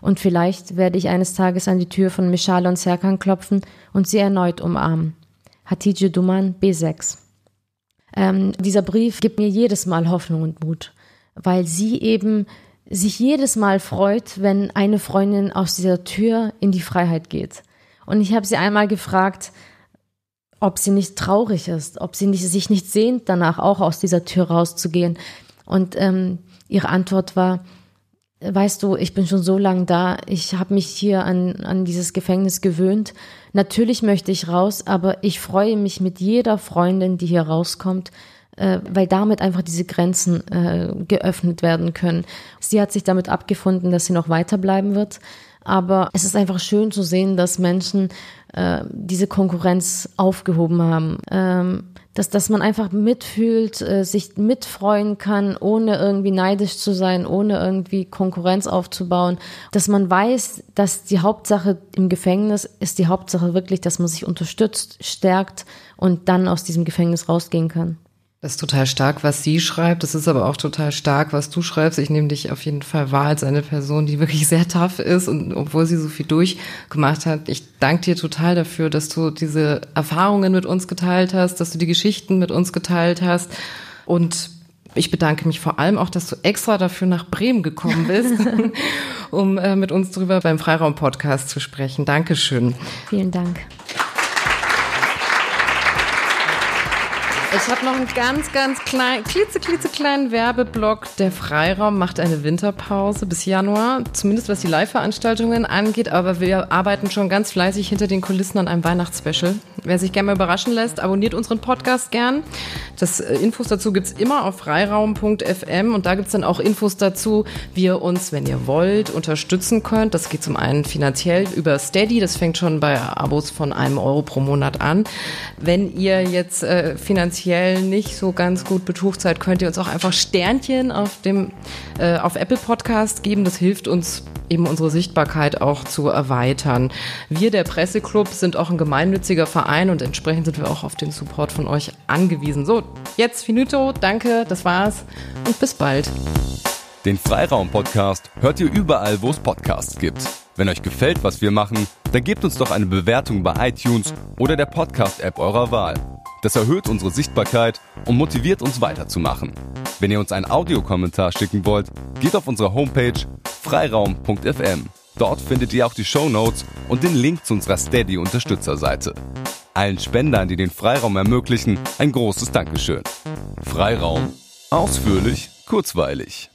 Und vielleicht werde ich eines Tages an die Tür von Michale und Serkan klopfen und sie erneut umarmen. Hatice Duman, B6. Ähm, dieser Brief gibt mir jedes Mal Hoffnung und Mut, weil sie eben sich jedes Mal freut, wenn eine Freundin aus dieser Tür in die Freiheit geht. Und ich habe sie einmal gefragt, ob sie nicht traurig ist, ob sie nicht, sich nicht sehnt, danach auch aus dieser Tür rauszugehen. Und ähm, ihre Antwort war, weißt du, ich bin schon so lange da, ich habe mich hier an, an dieses Gefängnis gewöhnt. Natürlich möchte ich raus, aber ich freue mich mit jeder Freundin, die hier rauskommt, äh, weil damit einfach diese Grenzen äh, geöffnet werden können. Sie hat sich damit abgefunden, dass sie noch weiterbleiben wird. Aber es ist einfach schön zu sehen, dass Menschen äh, diese Konkurrenz aufgehoben haben. Ähm, dass, dass man einfach mitfühlt, äh, sich mitfreuen kann, ohne irgendwie neidisch zu sein, ohne irgendwie Konkurrenz aufzubauen. Dass man weiß, dass die Hauptsache im Gefängnis ist die Hauptsache wirklich, dass man sich unterstützt, stärkt und dann aus diesem Gefängnis rausgehen kann. Das ist total stark, was sie schreibt. Das ist aber auch total stark, was du schreibst. Ich nehme dich auf jeden Fall wahr als eine Person, die wirklich sehr tough ist und obwohl sie so viel durchgemacht hat. Ich danke dir total dafür, dass du diese Erfahrungen mit uns geteilt hast, dass du die Geschichten mit uns geteilt hast und ich bedanke mich vor allem auch, dass du extra dafür nach Bremen gekommen bist, um äh, mit uns drüber beim Freiraum-Podcast zu sprechen. Dankeschön. Vielen Dank. Ich habe noch einen ganz, ganz kleinen, klitzeklitzekleinen Werbeblock. Der Freiraum macht eine Winterpause bis Januar, zumindest was die Live-Veranstaltungen angeht. Aber wir arbeiten schon ganz fleißig hinter den Kulissen an einem Weihnachtsspecial. Wer sich gerne mal überraschen lässt, abonniert unseren Podcast gern. Das äh, Infos dazu gibt's immer auf freiraum.fm und da gibt's dann auch Infos dazu, wie ihr uns, wenn ihr wollt, unterstützen könnt. Das geht zum einen finanziell über Steady. Das fängt schon bei Abos von einem Euro pro Monat an. Wenn ihr jetzt äh, finanziell finanziell nicht so ganz gut betucht seid, könnt ihr uns auch einfach Sternchen auf dem äh, auf Apple Podcast geben. Das hilft uns eben unsere Sichtbarkeit auch zu erweitern. Wir, der Presseclub, sind auch ein gemeinnütziger Verein und entsprechend sind wir auch auf den Support von euch angewiesen. So, jetzt Finito, danke, das war's und bis bald. Den Freiraum-Podcast hört ihr überall, wo es Podcasts gibt. Wenn euch gefällt, was wir machen, dann gebt uns doch eine Bewertung bei iTunes oder der Podcast-App eurer Wahl. Das erhöht unsere Sichtbarkeit und motiviert uns weiterzumachen. Wenn ihr uns einen Audiokommentar schicken wollt, geht auf unsere Homepage freiraum.fm. Dort findet ihr auch die Show Notes und den Link zu unserer Steady-Unterstützerseite. Allen Spendern, die den Freiraum ermöglichen, ein großes Dankeschön. Freiraum. Ausführlich, kurzweilig.